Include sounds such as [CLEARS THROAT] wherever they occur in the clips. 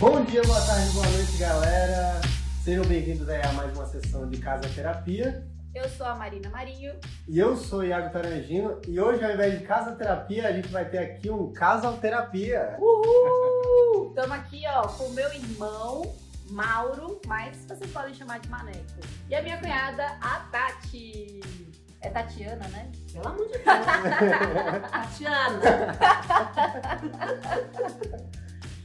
Bom dia, boa tarde, boa noite, galera. Sejam bem-vindos aí a mais uma sessão de Casa Terapia. Eu sou a Marina Marinho. E eu sou o Iago Tarangino. E hoje, ao invés de Casa Terapia, a gente vai ter aqui um Casal Terapia. Uhul! Estamos aqui, ó, com o meu irmão, Mauro, mas vocês podem chamar de Maneco. E a minha cunhada, a Tati. É Tatiana, né? Pelo amor de Deus. [LAUGHS] Tatiana. [LAUGHS]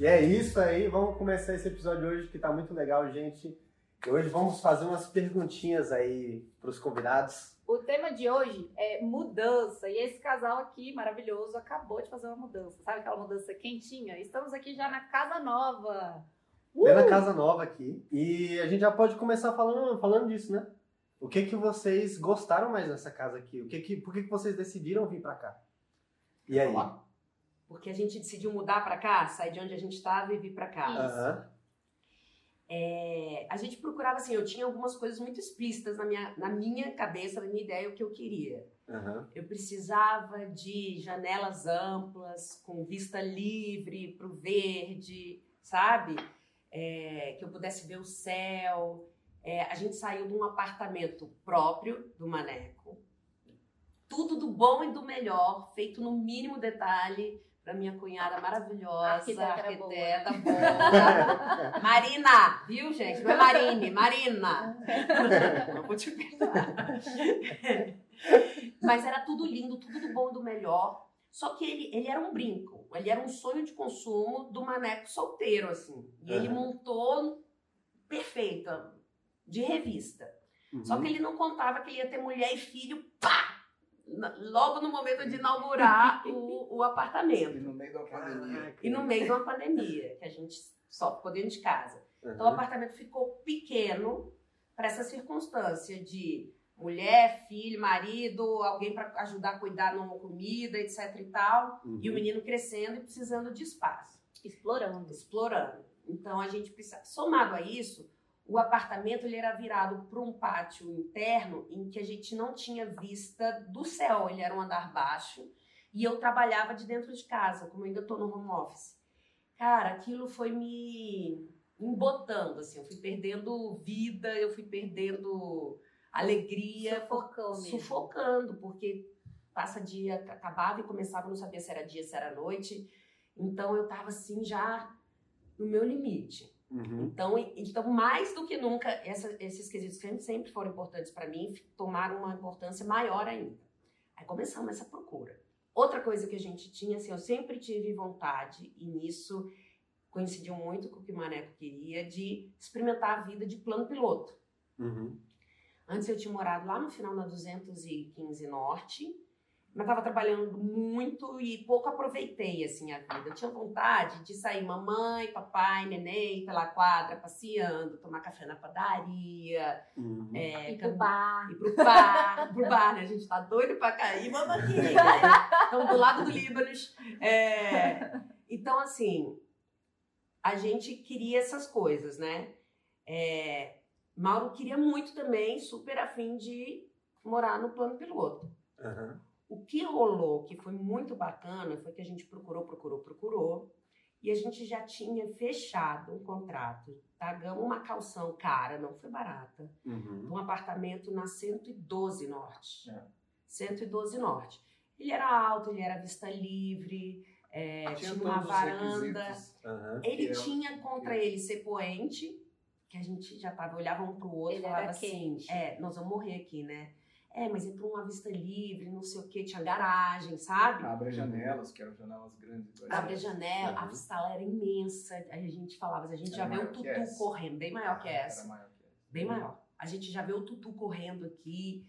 E é isso aí, vamos começar esse episódio hoje que tá muito legal, gente. E hoje vamos fazer umas perguntinhas aí pros convidados. O tema de hoje é mudança. E esse casal aqui, maravilhoso, acabou de fazer uma mudança. Sabe aquela mudança quentinha? Estamos aqui já na casa nova. Uh! na casa nova aqui. E a gente já pode começar falando, falando disso, né? O que que vocês gostaram mais dessa casa aqui? O que que, por que que vocês decidiram vir pra cá? E aí? Porque a gente decidiu mudar pra cá, sair de onde a gente estava e vir pra cá. Aham. É, a gente procurava assim, eu tinha algumas coisas muito explícitas na minha, na minha cabeça, na minha ideia, o que eu queria. Aham. Eu precisava de janelas amplas, com vista livre para o verde, sabe? É, que eu pudesse ver o céu. É, a gente saiu de um apartamento próprio do Maneco. Tudo do bom e do melhor, feito no mínimo detalhe para minha cunhada maravilhosa, arquiteta arquiteta [LAUGHS] boa. Marina, viu, gente? Não é Marine, Marina. Não vou te perdoar. [LAUGHS] Mas era tudo lindo, tudo do bom e do melhor. Só que ele, ele era um brinco, ele era um sonho de consumo do maneco solteiro, assim. E ele Aham. montou perfeita, de revista. Uhum. Só que ele não contava que ele ia ter mulher e filho, pá! Logo no momento de inaugurar o, o E apartamento. no meio da pandemia. Caraca. E no meio de uma pandemia, que a gente só ficou dentro de casa. Então o Aham. apartamento ficou pequeno para essa circunstância de mulher, filho, marido, alguém para ajudar a cuidar numa comida, etc e tal. E o Uhum. menino crescendo e precisando de espaço, Explorando. explorando. Então a gente precisa. Somado a isso, o apartamento ele era virado para um pátio interno em que a gente não tinha vista do céu. Ele era um andar baixo e eu trabalhava de dentro de casa, como ainda estou no home office. Cara, aquilo foi me embotando, assim. Eu fui perdendo vida, eu fui perdendo alegria, Sufocou mesmo. sufocando, porque passa dia, acabava e começava, não sabia se era dia, se era noite. Então eu tava assim já no meu limite. Uhum. Então, então mais do que nunca, essa- esses quesitos que sempre foram importantes para mim, tomaram uma importância maior ainda. Aí começamos essa procura. Outra coisa que a gente tinha, assim, eu sempre tive vontade, e nisso coincidiu muito com o que o Maneco queria, de experimentar a vida de plano piloto. Uhum. Antes eu tinha morado lá no final da 215 Norte, mas estava trabalhando muito e pouco aproveitei assim a vida. Eu tinha vontade de sair mamãe, papai, neném pela quadra, passeando, tomar café na padaria, Uhum. é, E pro bar. ir pro bar, [LAUGHS] pro bar, né? A gente tá doido pra cair, vamos aqui. né? Estamos do lado do Líbano. É, então, assim, a gente queria essas coisas, né? É, Mauro queria muito também, super afim de morar no plano piloto. Aham. O que rolou, que foi muito bacana, foi que a gente procurou, procurou, procurou, e a gente já tinha fechado um contrato. Pagamos uma calção cara, não foi barata, Uhum. um apartamento na 112 Norte. É. 112 Norte. Ele era alto, ele era vista livre, é, tinha, uma varanda. Aham. Ele é tinha contra ele ser poente, que a gente já tava, olhava um pro outro e falava assim, quente. é, nós vamos morrer aqui, né? É, mas é pra uma vista livre, não sei o que, tinha garagem, sabe? Abre as janelas, que eram janelas grandes. Abre a janela, a Uhum. sala era imensa. A gente falava, a gente Era já vê o tutu essa. correndo, bem maior que Era essa. maior que essa. Bem maior. A gente já vê o tutu correndo aqui,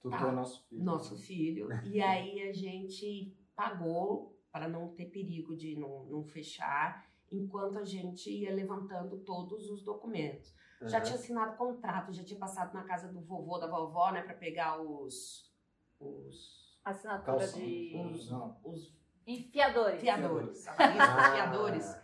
Tutu Tá. é nosso filho. nosso filho. E [LAUGHS] aí a gente pagou para não ter perigo de não, não fechar, enquanto a gente ia levantando todos os documentos. Já Aham. tinha assinado contrato, já tinha passado na casa do vovô, da vovó, né, para pegar os, os, Assinatura Calção. de os, Não. os enfiadores. fiadores. Ah. Os fiadores.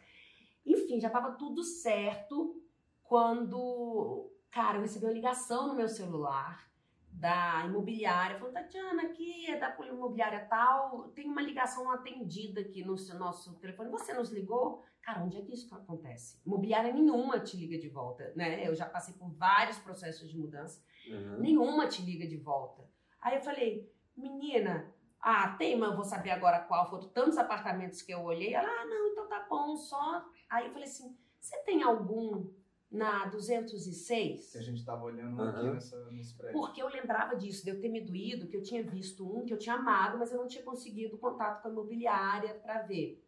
Enfim, já estava tudo certo quando, cara, eu recebi uma ligação no meu celular da imobiliária, falou, Tatiana, aqui é da imobiliária tal, tem uma ligação não atendida aqui no seu- nosso telefone, você nos ligou? Cara, onde é que isso acontece? Imobiliária nenhuma te liga de volta, né? Eu já passei por vários processos de mudança, Uhum. nenhuma te liga de volta. Aí eu falei, menina, ah, tem, mas eu vou saber agora qual. Foram tantos apartamentos que eu olhei. Ela, ah, não, então tá bom, só. Aí eu falei assim, você tem algum na 206? Que a gente tava olhando Aham. aqui nessa, nesse prédio. Porque eu lembrava disso, de eu ter me doído, que eu tinha visto um que eu tinha amado, mas eu não tinha conseguido contato com a imobiliária para ver.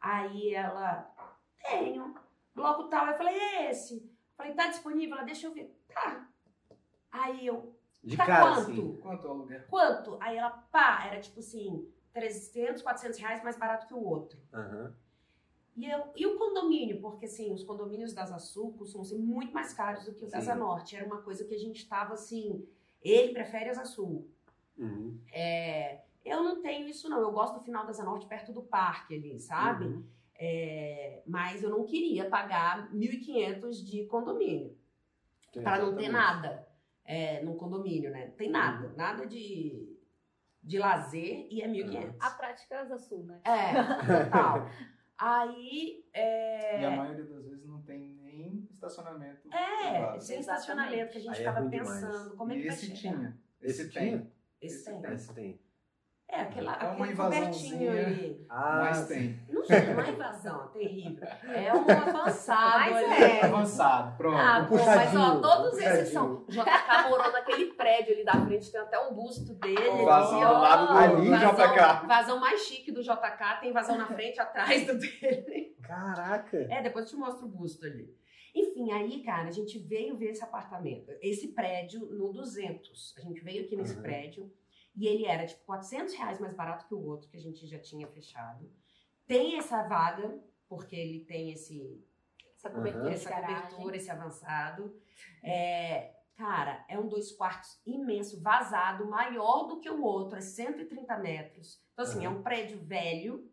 Aí ela, tenho. Bloco tal. Eu falei, é esse. Falei, tá disponível? Ela, deixa eu ver. Tá. Aí eu, De tá cara, quanto? assim. Quanto o aluguel? Quanto? Aí ela, pá, era tipo assim, 300, 400 reais mais barato que o outro. Aham. E, eu, e o condomínio? Porque, assim, os condomínios da Asa Sul costumam ser muito mais caros do que o da Sim. Asa Norte. Era uma coisa que a gente estava, assim, ele prefere Asa Sul. Uhum. É, eu não tenho isso, não. Eu gosto do final da Asa Norte, perto do parque ali, sabe? Uhum. É, mas eu não queria pagar 1.500 de condomínio. Para não ter nada é, no condomínio, né? Não tem nada. Uhum. Nada de, de lazer e é 1.500. A prática é Asa Sul, né? É, total. [LAUGHS] Aí, é, E a maioria das vezes não tem nem estacionamento. é, sem estacionamento que a gente Aí é ruim demais. pensando, como é E que vai esse chegar? tinha. Esse Esse tem. tinha? Esse Esse tem. tem. Esse tem. É, aquela, É uma aquele invasãozinha. ali. Ah, Mas tem. Não, sei, não é invasão, é terrível. É um avançado Mas ali. é. Avançado, pronto. Ah, Um pô, mas ó, todos um esses são. puxadinho. JK morou naquele prédio ali da frente, tem até um busto dele. O vazão ali, do ó. lado do Ali, vazão, JK. vazão mais chique do JK, tem vazão na frente, atrás do dele. Caraca. É, depois eu te mostro o busto ali. Enfim, aí, cara, a gente veio ver esse apartamento, esse prédio no 200. A gente veio aqui nesse Uhum. prédio e ele era tipo 400 reais mais barato que o outro que a gente já tinha fechado. Tem essa vaga, porque ele tem esse, Essa cobertura Uhum. essa cobertura, esse avançado. É, cara, é um dois quartos imenso, vazado, maior do que o outro, é 130 metros. Então, assim, é um prédio velho.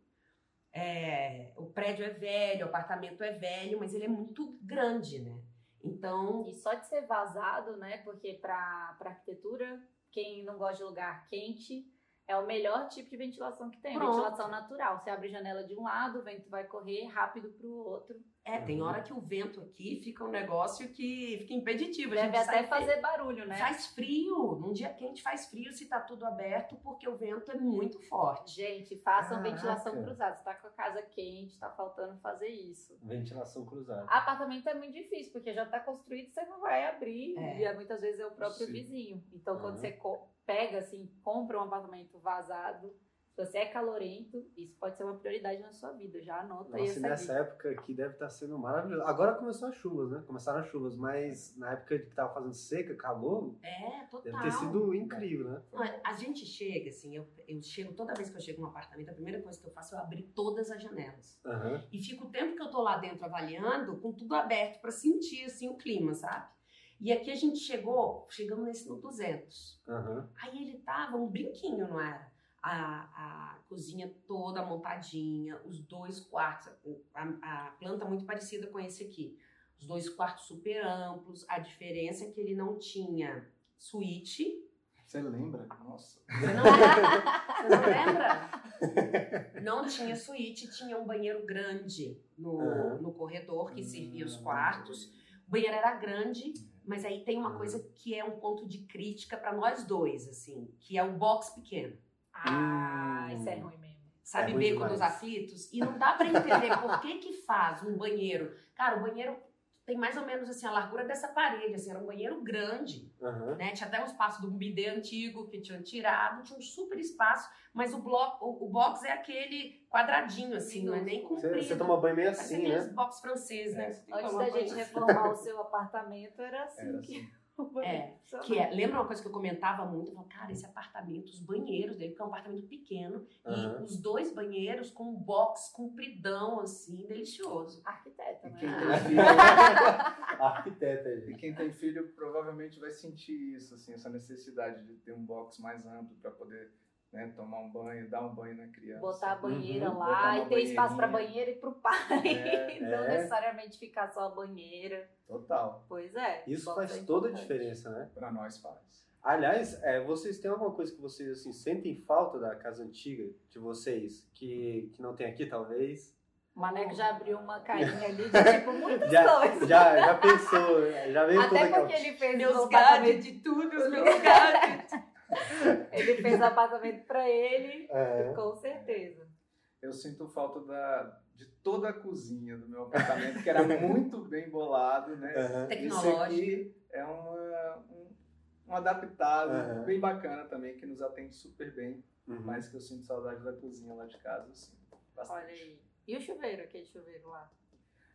é, o prédio é velho, o apartamento é velho, mas ele é muito grande, né? Então, E só de ser vazado, né? Porque pra arquitetura, quem não gosta de lugar quente, é o melhor tipo de ventilação que tem. Pronto. Ventilação natural. Você abre janela de um lado, o vento vai correr rápido pro outro. É, tem hora que o vento aqui fica um negócio que fica impeditivo. A Deve gente até sai- fazer barulho, né? Faz frio. Num dia quente faz frio se tá tudo aberto, porque o vento é muito forte. Gente, façam Caraca. ventilação cruzada. Você tá com a casa quente, tá faltando fazer isso. Ventilação cruzada. Apartamento é muito difícil, porque já tá construído, você não vai abrir. É. E é, muitas vezes é o próprio Sim. vizinho. Então, quando Aham. você pega, assim, compra um apartamento vazado, você é calorento, isso pode ser uma prioridade na sua vida. Já anota aí Nossa, e essa nessa dica. época aqui deve estar sendo maravilhoso. Agora começou as chuvas, né? Começaram as chuvas, mas na época que tava fazendo seca, calor, É, total. deve ter sido incrível, né? Não, A gente chega, assim, eu, eu chego, toda vez que eu chego num apartamento, a primeira coisa que eu faço é abrir todas as janelas. Aham. E fico o tempo que eu tô lá dentro avaliando, com tudo aberto, pra sentir, assim, o clima, sabe? E aqui a gente chegou, chegamos nesse no 200. Aham. Aí ele tava um brinquinho, não era? A, a cozinha toda montadinha, os dois quartos, a, a planta muito parecida com esse aqui. Os dois quartos super amplos, a diferença é que ele não tinha suíte. Você lembra? Nossa. Você não, você não lembra? [LAUGHS] Não tinha suíte, tinha um banheiro grande no, no corredor que servia os Hum, quartos. O banheiro era grande, mas aí tem uma coisa que é um ponto de crítica pra nós dois, assim, que é o box pequeno. Ah, Hum. isso é ruim mesmo. Sabe, É ruim beco dos aflitos? E não dá pra entender por que que faz um banheiro. Cara, o banheiro tem mais ou menos assim a largura dessa parede, assim, era um banheiro grande, Aham. né? Tinha até um espaço do bidê antigo que tinham tirado, tinha um super espaço, mas o bloco, o, o box é aquele quadradinho assim, não é nem comprido. você toma banho meio assim, né? box franceses, né? É. Antes da gente reformar o seu [LAUGHS] apartamento, era assim Era que assim. É. Que é, lembra uma coisa que eu comentava muito? Eu falava, cara, esse apartamento, os banheiros dele, porque é um apartamento pequeno, Aham. e os dois banheiros com um box compridão, assim, delicioso. Arquiteta, E né? quem Ah. tem filho, [LAUGHS] Arquiteta, e gente. quem tem filho provavelmente vai sentir isso, assim, essa necessidade de ter um box mais amplo para poder né, tomar um banho, dar um banho na criança. Botar a banheira Uhum. lá e ter espaço pra banheirinha. banheira e pro pai. É, [LAUGHS] não é. necessariamente ficar só a banheira. Total. Pois é. Isso faz é toda a diferença, né? Para nós pais. Aliás, é, vocês têm alguma coisa que vocês assim, sentem falta da casa antiga de vocês, que, que não tem aqui, talvez? O Maneco já abriu uma [LAUGHS] carinha ali de tipo muitas Já, coisas. já, já pensou, já veio Até toda aquela... porque ele fez Meus o gadgets de tudo, os meus [LAUGHS] gadgets. Ele fez o apartamento pra ele, É. com certeza. Eu sinto falta da, de toda a cozinha do meu apartamento, que era [LAUGHS] muito bem bolado, né? Isso Tecnológico. aqui é uma, um, um adaptado Aham. bem bacana também, que nos atende super bem, Uhum. mas que eu sinto saudade da cozinha lá de casa, sim. Bastante. Olha aí. E o chuveiro, aquele chuveiro lá?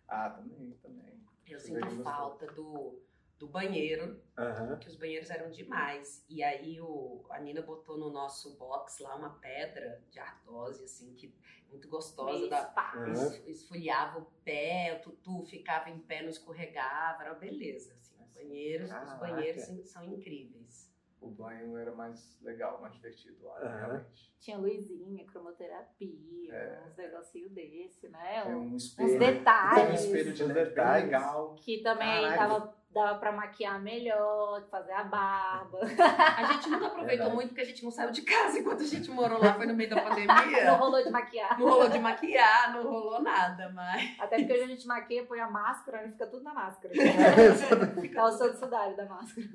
Ah, também, também. Eu Chuveiro sinto gostoso. falta do, do banheiro, Aham. que os banheiros eram demais. E aí o, a Nina botou no nosso box lá uma pedra de ardose, assim, que muito gostosa. Da, es- esfoliava o pé, o tutu ficava em pé, não escorregava, era uma beleza. Assim. Os banheiros, os banheiros são- são incríveis. O banho era mais legal, mais divertido lá, Aham. realmente. Tinha luzinha, cromoterapia, É. uns negocinhos desse, né? Um- um Uns espelho. detalhes. Um espelho de Uns detalhes. legal. Que também Caralho. dava, dava pra maquiar melhor, fazer a barba. A gente nunca aproveitou muito porque a gente não saiu de casa enquanto a gente morou lá, foi no meio da [LAUGHS] Não pandemia. rolou de maquiar. Não rolou de maquiar, não rolou nada, mas. Até porque hoje a gente maquia, põe a máscara e fica tudo na máscara. Dá o seu sudário da máscara.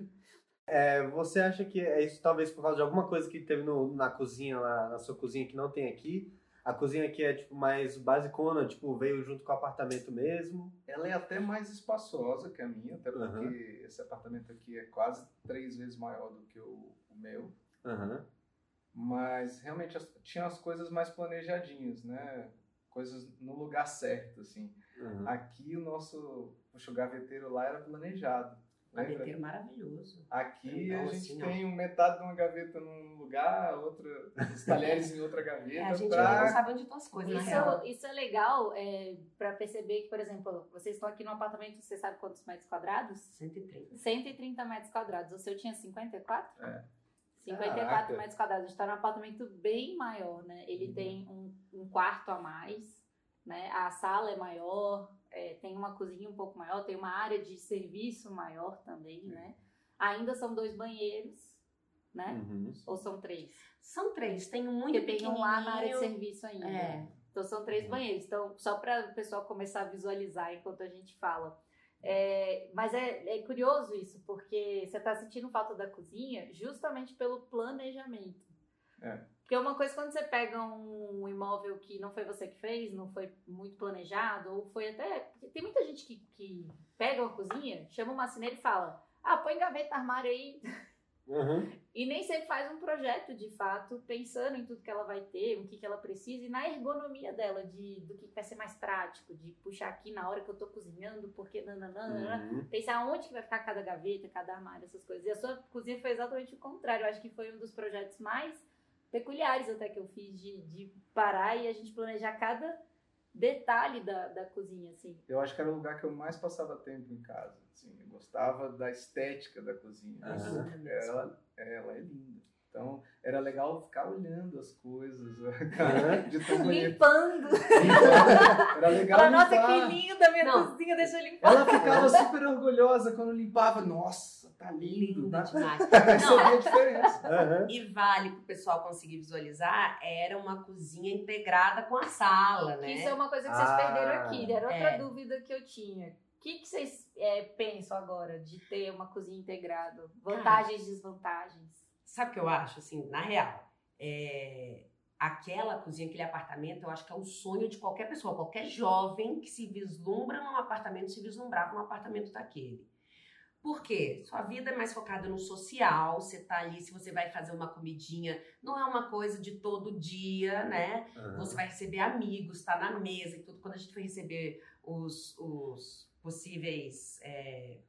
É, você acha que é isso talvez por causa de alguma coisa que teve no- na cozinha, lá, na sua cozinha que não tem aqui? A cozinha aqui é tipo mais basicona, tipo, veio junto com o apartamento mesmo. Ela é até mais espaçosa que a minha, até porque Aham. esse apartamento aqui é quase três vezes maior do que o, o meu. Aham. Mas realmente as- tinha as coisas mais planejadinhas, né? Coisas no lugar certo, assim. aham. Aqui o nosso o gaveteiro lá era planejado. Gaveteiro maravilhoso. Aqui a Então, gente assim, ó. tem um metade de uma gaveta num lugar, outra, os talheres em outra gaveta. É, a gente pra... não sabe onde estão as coisas, na real. Isso, isso é legal é, pra perceber que, por exemplo, vocês estão aqui no apartamento, você sabe quantos metros quadrados? 130. 130 metros quadrados. O seu tinha 54? É. 54 Caraca. metros quadrados. A gente tá num apartamento bem maior, né? Ele Uhum. tem um, um quarto a mais, né? A sala é maior, é, tem uma cozinha um pouco maior, tem uma área de serviço maior também, né? Ainda são dois banheiros, né? Uhum. Ou são três? São três, tem um muito Porque tem um lá na área de serviço ainda. É. Então são três banheiros. Então, só para o pessoal começar a visualizar enquanto a gente fala. É, mas é, é curioso isso, porque você está sentindo falta da cozinha justamente pelo planejamento. É. Porque uma coisa quando você pega um imóvel que não foi você que fez, não foi muito planejado, ou foi até. Tem muita gente que, que pega uma cozinha, chama uma marceneiro e fala: Ah, põe gaveta, armário aí, Uhum. e nem sempre faz um projeto de fato, pensando em tudo que ela vai ter, o que, que ela precisa e na ergonomia dela, de, do que vai ser mais prático, de puxar aqui na hora que eu tô cozinhando, porque nananana, Uhum. pensar onde que vai ficar cada gaveta, cada armário, essas coisas. E a sua cozinha foi exatamente o contrário. Eu acho que foi um dos projetos mais peculiares até que eu fiz de, de parar e a gente planejar cada detalhe da, da cozinha, assim. Eu acho que era o lugar que eu mais passava tempo em casa. Assim. Eu gostava da estética da cozinha. Aham. Ela, ela é linda. Então, era legal ficar olhando as coisas, [LAUGHS] Aham. de tão. Limpando! Era legal Fala, nossa, que linda minha Não. cozinha, deixa eu limpar. Ela ficava super orgulhosa quando limpava. Nossa, tá lindo. Linda Tá? demais. [LAUGHS] Não, a diferença. Aham. e vale pro pessoal conseguir visualizar, era uma cozinha integrada com a sala, né? Isso é uma coisa que vocês Ah. perderam aqui. Era outra É. dúvida que eu tinha. O que, que vocês é, pensam agora de ter uma cozinha integrada? Vantagens e desvantagens? Sabe o que eu acho, assim, na real? É, aquela cozinha, aquele apartamento, eu acho que é um sonho de qualquer pessoa, qualquer jovem que se vislumbra num apartamento, se vislumbrava num apartamento daquele. Por quê? Sua vida é mais focada no social, você tá ali, se você vai fazer uma comidinha, não é uma coisa de todo dia, né? Aham. Você vai receber amigos, tá na mesa e tudo. Quando a gente foi receber os, os possíveis é,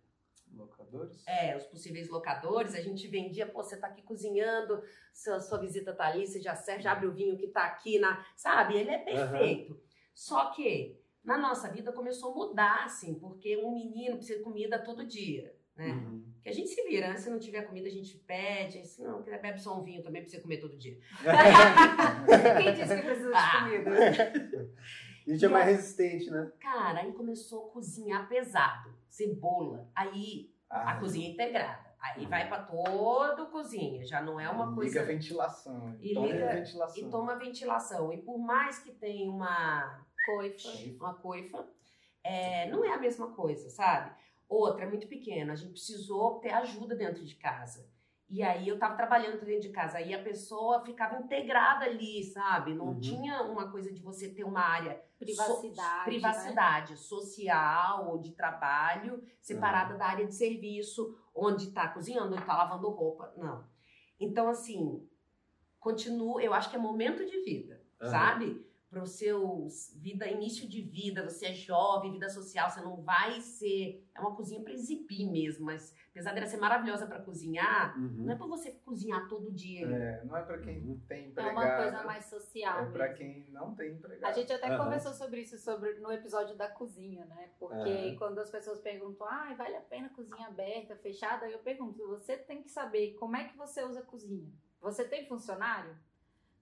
Locadores? é, os possíveis locadores, a gente vendia, pô, você tá aqui cozinhando, sua, sua visita tá ali, você já serve, já abre o vinho que tá aqui, na, sabe? Ele é perfeito. Só que na nossa vida começou a mudar, assim, porque um menino precisa de comida todo dia, né? Uhum. Que a gente se vira, né? Se não tiver comida, a gente pede, se não, bebe só um vinho também, precisa comer todo dia. [LAUGHS] Quem disse que precisa de Ah. comida? [LAUGHS] A gente é mais resistente, né? Cara, aí começou a cozinhar pesado, cebola, aí a Ah, cozinha integrada. Aí vai pra todo cozinha, já não é uma Liga coisa. a ventilação. E toma liga- ventilação. E toma ventilação. E por mais que tenha uma, Coifa. uma coifa, é, não é a mesma coisa, sabe? Outra, é muito pequena, a gente precisou ter ajuda dentro de casa. E aí eu tava trabalhando dentro de casa, aí a pessoa ficava integrada ali, sabe? Não Uhum. tinha uma coisa de você ter uma área Privacidade. so- né? privacidade social ou de trabalho separada da área de serviço, onde tá cozinhando, onde tá lavando roupa. Não. Então, assim, continua, eu acho que é momento de vida, Aham. sabe? Para o seu vida, início de vida, você é jovem, vida social, você não vai ser. É uma cozinha para exibir mesmo, mas apesar dela ser maravilhosa para cozinhar, Uhum. não é para você cozinhar todo dia. É, não é pra quem Uhum. tem É empregado. uma coisa mais social. É pra mesmo. quem não tem empregado. A gente até Aham. conversou sobre isso sobre, no episódio da cozinha, né? Porque Aham. quando as pessoas perguntam, ah, vale a pena cozinha aberta, fechada? Eu pergunto, você tem que saber como é que você usa a cozinha. Você tem funcionário?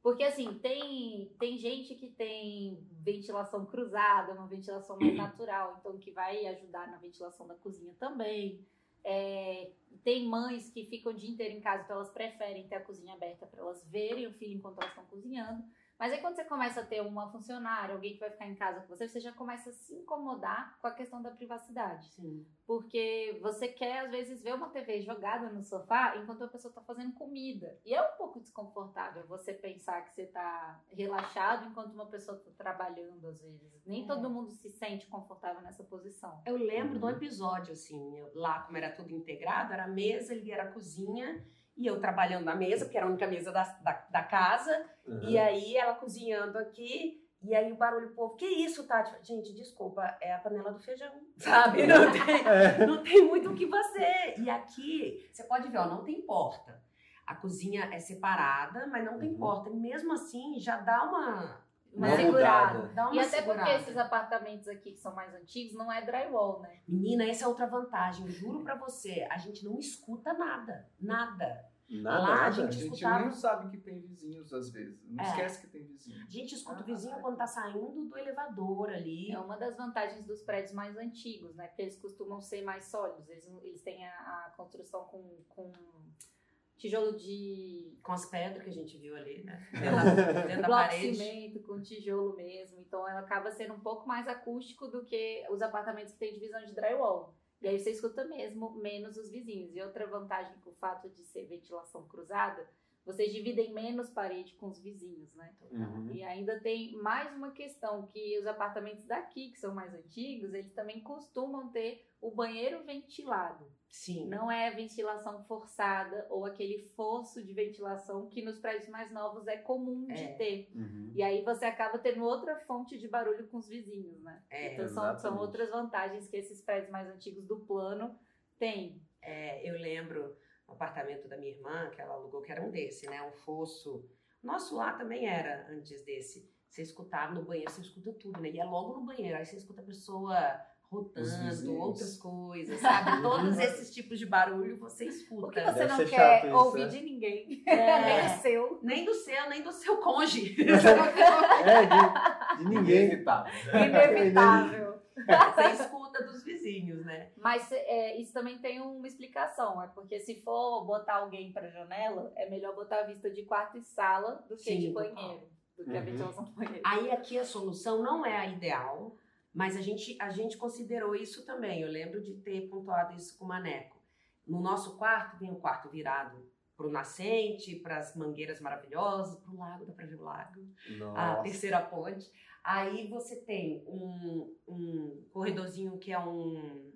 Porque assim, tem, tem gente que tem ventilação cruzada, uma ventilação mais [CLEARS THROAT] natural, então que vai ajudar na ventilação da cozinha também. É, tem mães que ficam o dia inteiro em casa, então elas preferem ter a cozinha aberta para elas verem o filho enquanto elas estão cozinhando. Mas aí quando você começa a ter uma funcionária, alguém que vai ficar em casa com você, você já começa a se incomodar com a questão da privacidade. Sim. Porque você quer, às vezes, ver uma TV jogada no sofá enquanto a pessoa está fazendo comida. E é um pouco desconfortável você pensar que você está relaxado enquanto uma pessoa está trabalhando, às vezes. Nem É. todo mundo se sente confortável nessa posição. Eu lembro de um Uhum. episódio, assim, lá como era tudo integrado, era a mesa, ali era a cozinha, e eu trabalhando na mesa, porque era a única mesa da, da, da casa, Uhum. e aí ela cozinhando aqui, e aí o barulho, o povo, que isso, Tati? Gente, desculpa, é a panela do feijão, [LAUGHS] sabe? Não tem, É. não tem muito o que fazer. E aqui, você pode ver, ó, não tem porta. A cozinha é separada, mas não tem Uhum. porta. E mesmo assim, já dá uma... Uma segurada. Dá uma E até segurada. porque esses apartamentos aqui que são mais antigos não é drywall, né? Menina, essa é outra vantagem. Eu juro pra você, a gente não escuta nada. Nada. Nada, Lá, a nada. A gente gente escutava- nem sabe que tem vizinhos às vezes. Não É. esquece que tem vizinho. A gente escuta o Ah, vizinho é. quando tá saindo do elevador ali. É uma das vantagens dos prédios mais antigos, né? Porque eles costumam ser mais sólidos. Eles, eles têm a, a construção com, com tijolo de Com as pedras que a gente viu ali, né? [LAUGHS] Dentro da, dentro da bloco parede. cimento, com tijolo mesmo. Então ela acaba sendo um pouco mais acústico do que os apartamentos que têm divisão de drywall. E aí você escuta mesmo menos os vizinhos. E outra vantagem com o fato de ser ventilação cruzada, vocês dividem menos parede com os vizinhos, né? Uhum. E ainda tem mais uma questão que os apartamentos daqui, que são mais antigos, eles também costumam ter o banheiro ventilado. Sim. Não é ventilação forçada ou aquele forço de ventilação que nos prédios mais novos é comum de É. ter. Uhum. E aí você acaba tendo outra fonte de barulho com os vizinhos, né? É, então são, são outras vantagens que esses prédios mais antigos do plano têm. É, eu lembro no apartamento da minha irmã, que ela alugou, que era um desse, né? Um fosso. Nosso lá também era antes desse. Você escutava no banheiro, você escuta tudo, né? E é logo no banheiro. Aí você escuta a pessoa rotando, outras coisas, sabe? [LAUGHS] Todos esses tipos de barulho você escuta. Porque você Deve não quer isso, ouvir né? de ninguém. É. [LAUGHS] Nem o seu. Nem do seu, nem do seu cônjuge. [LAUGHS] É, de, de ninguém. Inevitável. Inevitável. Você escuta dos né? Mas é, isso também tem uma explicação, é porque se for botar alguém para janela, é melhor botar a vista de quarto e sala do que Sim, de banheiro, do que a Uhum. ventilação do banheiro. Aí aqui a solução não é a ideal, mas a gente, a gente considerou isso também. Eu lembro de ter pontuado isso com o Maneco. No nosso quarto tem um quarto virado para o nascente, para as mangueiras maravilhosas, para o lago, dá para ver o lago, a Nossa. terceira ponte. Aí você tem um, um corredorzinho que é um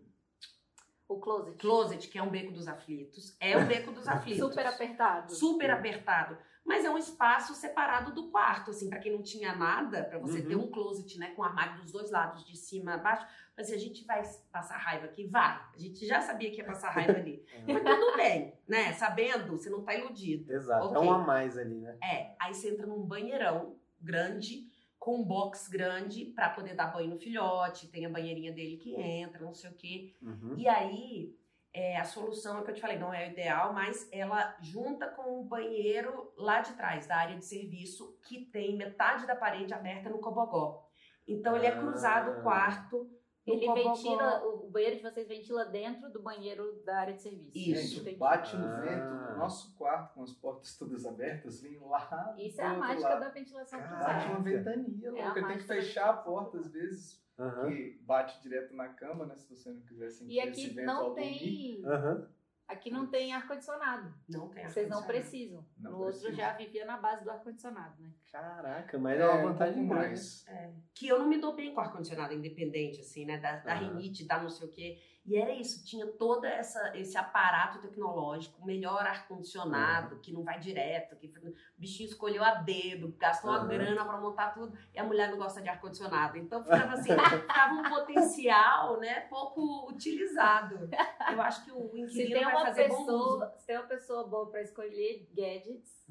O closet. closet, que é um beco dos aflitos. É um beco dos [LAUGHS] aflitos. Super apertado. super apertado, mas é um espaço separado do quarto, assim, para quem não tinha nada, para você Uhum. ter um closet, né, com armário dos dois lados, de cima a baixo. Mas assim, a gente vai passar raiva aqui, vai. A gente já sabia que ia passar raiva ali. [LAUGHS] Mas tudo bem, né? Sabendo, você não tá iludido. Exato. Ok. É um a mais ali, né? É, aí você entra num banheirão grande, com um box grande para poder dar banho no filhote, tem a banheirinha dele que entra, não sei o quê. Uhum. E aí, é, a solução é que eu te falei, não é o ideal, mas ela junta com o banheiro lá de trás, da área de serviço, que tem metade da parede aberta no cobogó. Então, ele é Ah. cruzado o quarto Ele ventila, o o banheiro de vocês ventila dentro do banheiro da área de serviço. Isso. Entendi. bate no Ah. vento no nosso quarto com as portas todas abertas, vem lá. Isso é a mágica lado. da ventilação Caraca. Bate cruzada. uma ventania É louca. Tem que fechar a porta às vezes, que bate direto na cama, né? Se você não quiser sentir E esse aqui vento não tem. Aham. Aqui não tem ar-condicionado. Não tem Vocês não ar-condicionado. precisam. Não no outro precisa. já vivia na base do ar-condicionado, né? Caraca, mas é uma um vantagem mais. É, que eu não me dou bem com ar-condicionado independente, assim, né? Da, da Aham. rinite, da não sei o quê. E era isso, tinha todo essa, esse aparato tecnológico, melhor ar-condicionado, que não vai direto, que o bichinho escolheu a dedo, gastou uma Aham. grana pra montar tudo, e a mulher não gosta de ar-condicionado. Então ficava assim, ficava um potencial, né, pouco utilizado. Eu acho que o inquilino vai uma fazer bom uso. pessoa, se tem uma pessoa boa pra escolher gadgets,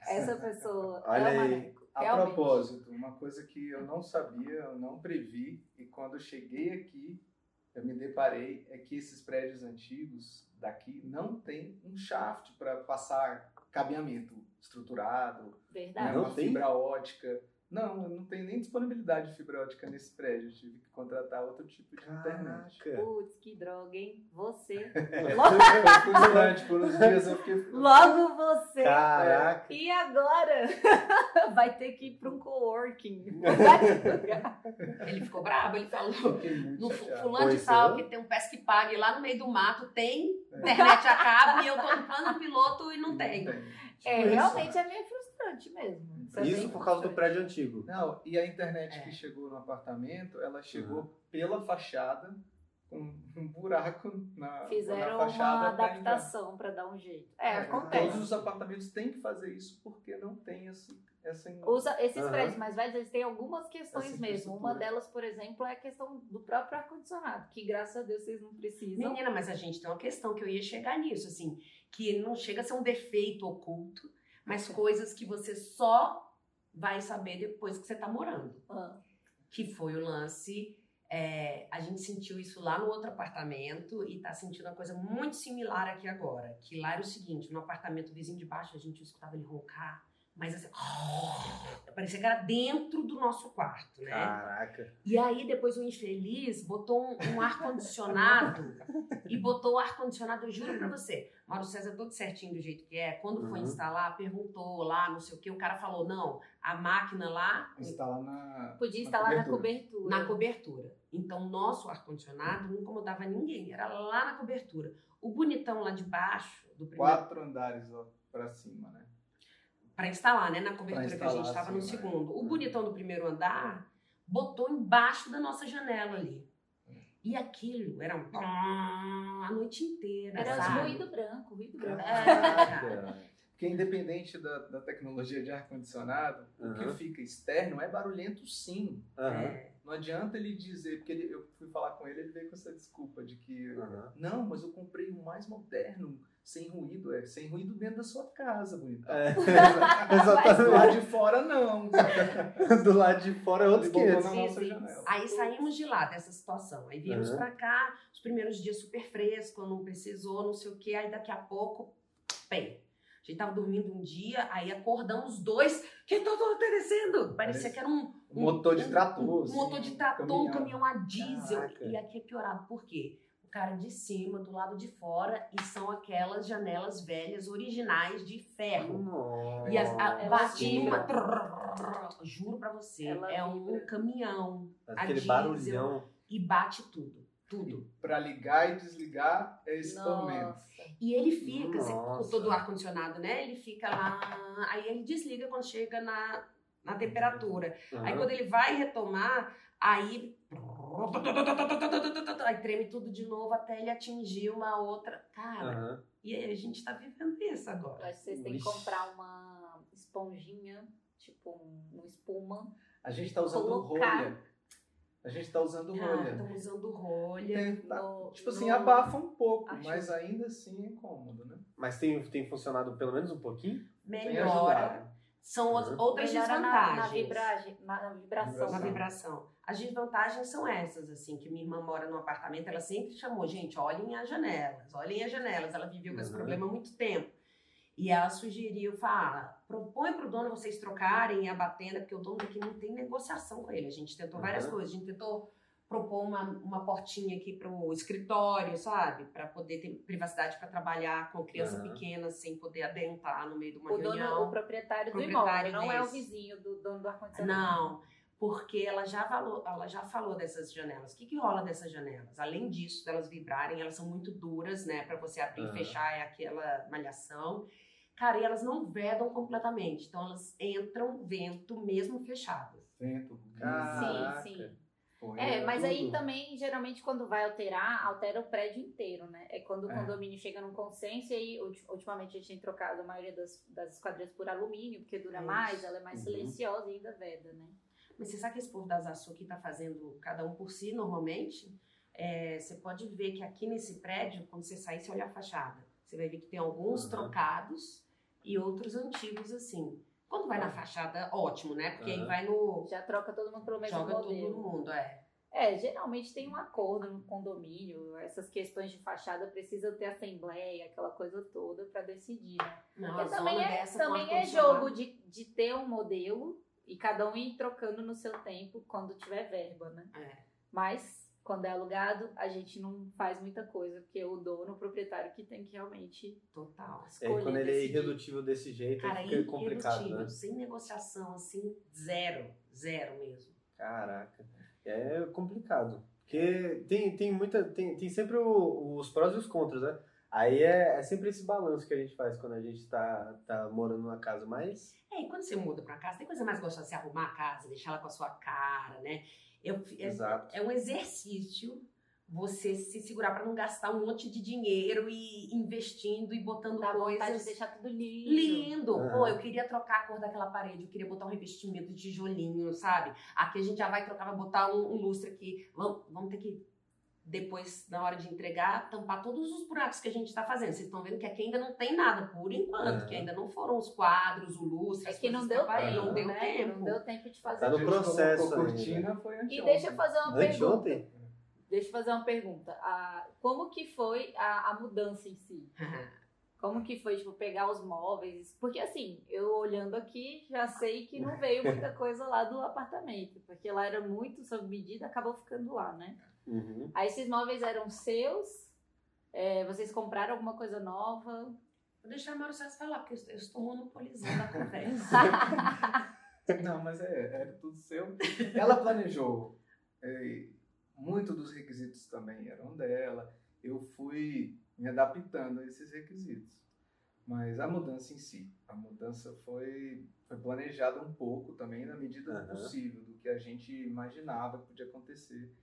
essa pessoa Olha é o aí. Maneco. A Realmente. propósito, uma coisa que eu não sabia, eu não previ, e quando eu cheguei aqui, eu me deparei, é que esses prédios antigos daqui não tem um shaft para passar cabeamento estruturado, né, Verdade. Não uma tem? fibra ótica. Não, eu não tem nem disponibilidade de fibra ótica nesse prédio, eu tive que contratar outro tipo de internet. Caraca. Putz, que droga, hein? Você. [LAUGHS] Foi frustrante, por uns dias eu fiquei... [LAUGHS] Logo você. Caraca. E agora? [LAUGHS] Vai ter que ir para um coworking. Ele ficou bravo, ele falou, No fulano de tal, é. que tem um pesque pague lá no meio do mato, tem É. internet a cabo e eu tô no plano piloto e não tem. É, Tipo realmente é meio frustrante mesmo. Isso por causa do prédio antigo. Não, e a internet É. que chegou no apartamento, ela chegou pela fachada, com um buraco na, Fizeram na fachada. uma pra entrar. adaptação para dar um jeito. É, É, acontece. Todos os apartamentos têm que fazer isso porque não tem esse, essa. Usa, esses Aham. prédios mais velhos, eles têm algumas questões Essa mesmo. Uma delas, por exemplo, é a questão do próprio ar-condicionado, que graças a Deus vocês não precisam. Menina, mas a gente tem uma questão que eu ia chegar nisso, assim, que não chega a ser um defeito oculto, mas coisas que você só vai saber depois que você tá morando. Ah, Que foi o lance. é, a gente sentiu isso lá no outro apartamento e tá sentindo uma coisa muito similar aqui agora. Que lá era o seguinte: no apartamento vizinho de baixo, a gente escutava ele roncar, mas assim. [GASPS] Parecia que era dentro do nosso quarto, né? Caraca. E aí depois o infeliz botou um, um ar-condicionado [LAUGHS] e botou o ar-condicionado, eu juro pra você, Mauro César todo certinho do jeito que é, quando foi Uhum. instalar, perguntou lá, não sei o que, o cara falou, não, a máquina lá Instalar na. Podia na instalar na cobertura. cobertura. na cobertura. Então o nosso ar-condicionado não incomodava ninguém, era lá na cobertura. O bonitão lá de baixo, do primeiro, Quatro andares ó, pra cima, né? Pra instalar, né, na cobertura que a gente estava no né? segundo. O bonitão do primeiro andar botou embaixo da nossa janela ali. E aquilo era um a noite inteira, Era sabe? ruído branco, ruído branco. É. Porque independente da, da tecnologia de ar-condicionado, o Aham. que fica externo é barulhento sim. Aham. É. Não adianta ele dizer, porque ele- eu fui falar com ele, ele veio com essa desculpa de que Aham. não, mas eu comprei o mais moderno, sem ruído, é sem ruído dentro da sua casa, bonitão. É. [LAUGHS] [LAUGHS] Do lado Exatamente. de fora não. [LAUGHS] Do lado de fora é outros Ele botou 500. na nossa Sim, janela. Aí saímos de lá dessa situação. Aí viemos Uhum. pra cá, os primeiros dias super fresco, não precisou, não sei o quê. Aí daqui a pouco, bem, a gente tava dormindo um dia, aí acordamos dois. O que tá acontecendo? Parecia Parece que era um, Um motor de um- trator. um assim, motor de trator, um caminhão a diesel. Caraca. E aqui é piorado. Por quê? O cara de cima, do lado de fora, e são aquelas janelas velhas, originais, de ferro. Nossa. E as, a, uma. Juro pra você, Ela é um vibra. caminhão. Aquele diesel. barulhão. E bate tudo. Tudo. Pra ligar e desligar é esse tormento. Nossa. E ele fica, assim, com todo o ar-condicionado, né? Ele fica lá. Aí ele desliga quando chega na, na temperatura. Aí Aham. quando ele vai retomar, aí. Aí treme tudo de novo até ele atingir uma outra. Cara, Aham. e aí a gente tá vivendo isso Eu agora. acho que vocês têm que comprar uma esponjinha, tipo um, um espuma. A gente tá usando Colocar. rolha. A gente tá usando Ah, rolha. estão usando rolha. Tem- tá- no- tipo assim, no- abafa um pouco, Acho- mas ainda assim é cômodo, né? Mas tem, tem funcionado pelo menos um pouquinho? Melhora. São as Uhum. outras Melhora na, desvantagens. na, vibragem, na, na vibração. na Vibração. As desvantagens são essas, assim, que minha irmã mora num apartamento, ela sempre chamou, gente, olhem as janelas, olhem as janelas. Ela viveu com esse Uhum. problema há muito tempo. E ela sugeriu, fala, propõe pro dono vocês trocarem a batenda, porque o dono daqui não tem negociação com ele. A gente tentou várias Uhum. coisas, a gente tentou propor uma, uma portinha aqui para o escritório, sabe? Para poder ter privacidade para trabalhar com criança Aham. pequena sem poder adentrar no meio de uma O dono, reunião. o proprietário, Proprietário do imóvel, não é o desse. vizinho do dono do ar-condicionado. Não, porque ela já falou, ela já falou dessas janelas. O que, que rola dessas janelas? Além disso, delas vibrarem, elas são muito duras, né? Para você abrir Aham. e fechar é aquela malhação. Cara, e elas não vedam completamente. Então elas entram vento mesmo fechadas. Vento, Caraca. Sim, sim. É, mas aí tudo. também, geralmente, quando vai alterar, altera o prédio inteiro, né? É quando o É. condomínio chega num consenso e aí, ulti- ultimamente, a gente tem trocado a maioria das, das esquadrias por alumínio, porque dura Isso. mais, ela é mais Uhum. silenciosa e ainda veda, né? Mas você sabe que esse povo das Açu aqui tá fazendo cada um por si normalmente? É, você pode ver que aqui nesse prédio, quando você sair, você olhar a fachada, você vai ver que tem alguns Aham. trocados e outros antigos assim. Quando vai na fachada, ótimo, né? Porque aí Aham. vai no. Já troca todo mundo pelo mesmo Joga todo modelo. mundo, é. É, geralmente tem um acordo no condomínio, essas questões de fachada precisam ter assembleia, aquela coisa toda pra decidir, né? Não, também é, também é jogo de, de ter um modelo e cada um ir trocando no seu tempo quando tiver verba, né? É. Mas quando é alugado, a gente não faz muita coisa, porque é o dono, o proprietário que tem que realmente Total. Escolher. quando ele é irredutível desse jeito, Cara, fica complicado, irredutível, né? sem negociação, assim, zero. Zero mesmo. Caraca. É complicado. Porque tem, tem muita. Tem, tem sempre o- os prós e os contras, né? Aí é, é sempre esse balanço que a gente faz quando a gente tá, tá morando numa casa mais. É, e quando você muda pra casa, tem coisa mais gostosa de você arrumar a casa, deixar ela com a sua cara, né? Eu, é, Exato. é um exercício você se segurar pra não gastar um monte de dinheiro e investindo e botando Dá vontade de coisas. deixar tudo lindo. Lindo! Aham. Pô, eu queria trocar a cor daquela parede, eu queria botar um revestimento de tijolinho, sabe? Aqui a gente já vai trocar, vai botar um, um lustre aqui. Vamos, vamos ter que, depois, na hora de entregar, tampar todos os buracos que a gente tá fazendo. Vocês estão vendo que aqui ainda não tem nada, por enquanto, que ainda não foram os quadros, o lustre, É as que não deu tempo, não deu né? tempo. Não deu tempo de fazer Tá no processo cortina, foi E anteontem. deixa eu fazer uma pergunta. Anteontem? Deixa eu fazer uma pergunta. Ah, como que foi a, a mudança em si? [LAUGHS] Como que foi, tipo, pegar os móveis? Porque assim, eu olhando aqui, já sei que não veio muita coisa lá do apartamento. Porque lá era muito sob medida, acabou ficando lá, né? Uhum. Aí esses móveis eram seus? É, vocês compraram alguma coisa nova? Vou deixar a Mauro César falar, porque eu estou- monopolizando a [LAUGHS] conversa. Não, mas é, era tudo seu. Ela planejou. é, muito dos requisitos também eram dela. Eu fui me adaptando a esses requisitos. Mas a mudança em si, a mudança foi, foi planejada um pouco também na medida do Aham. possível, do que a gente imaginava que podia acontecer.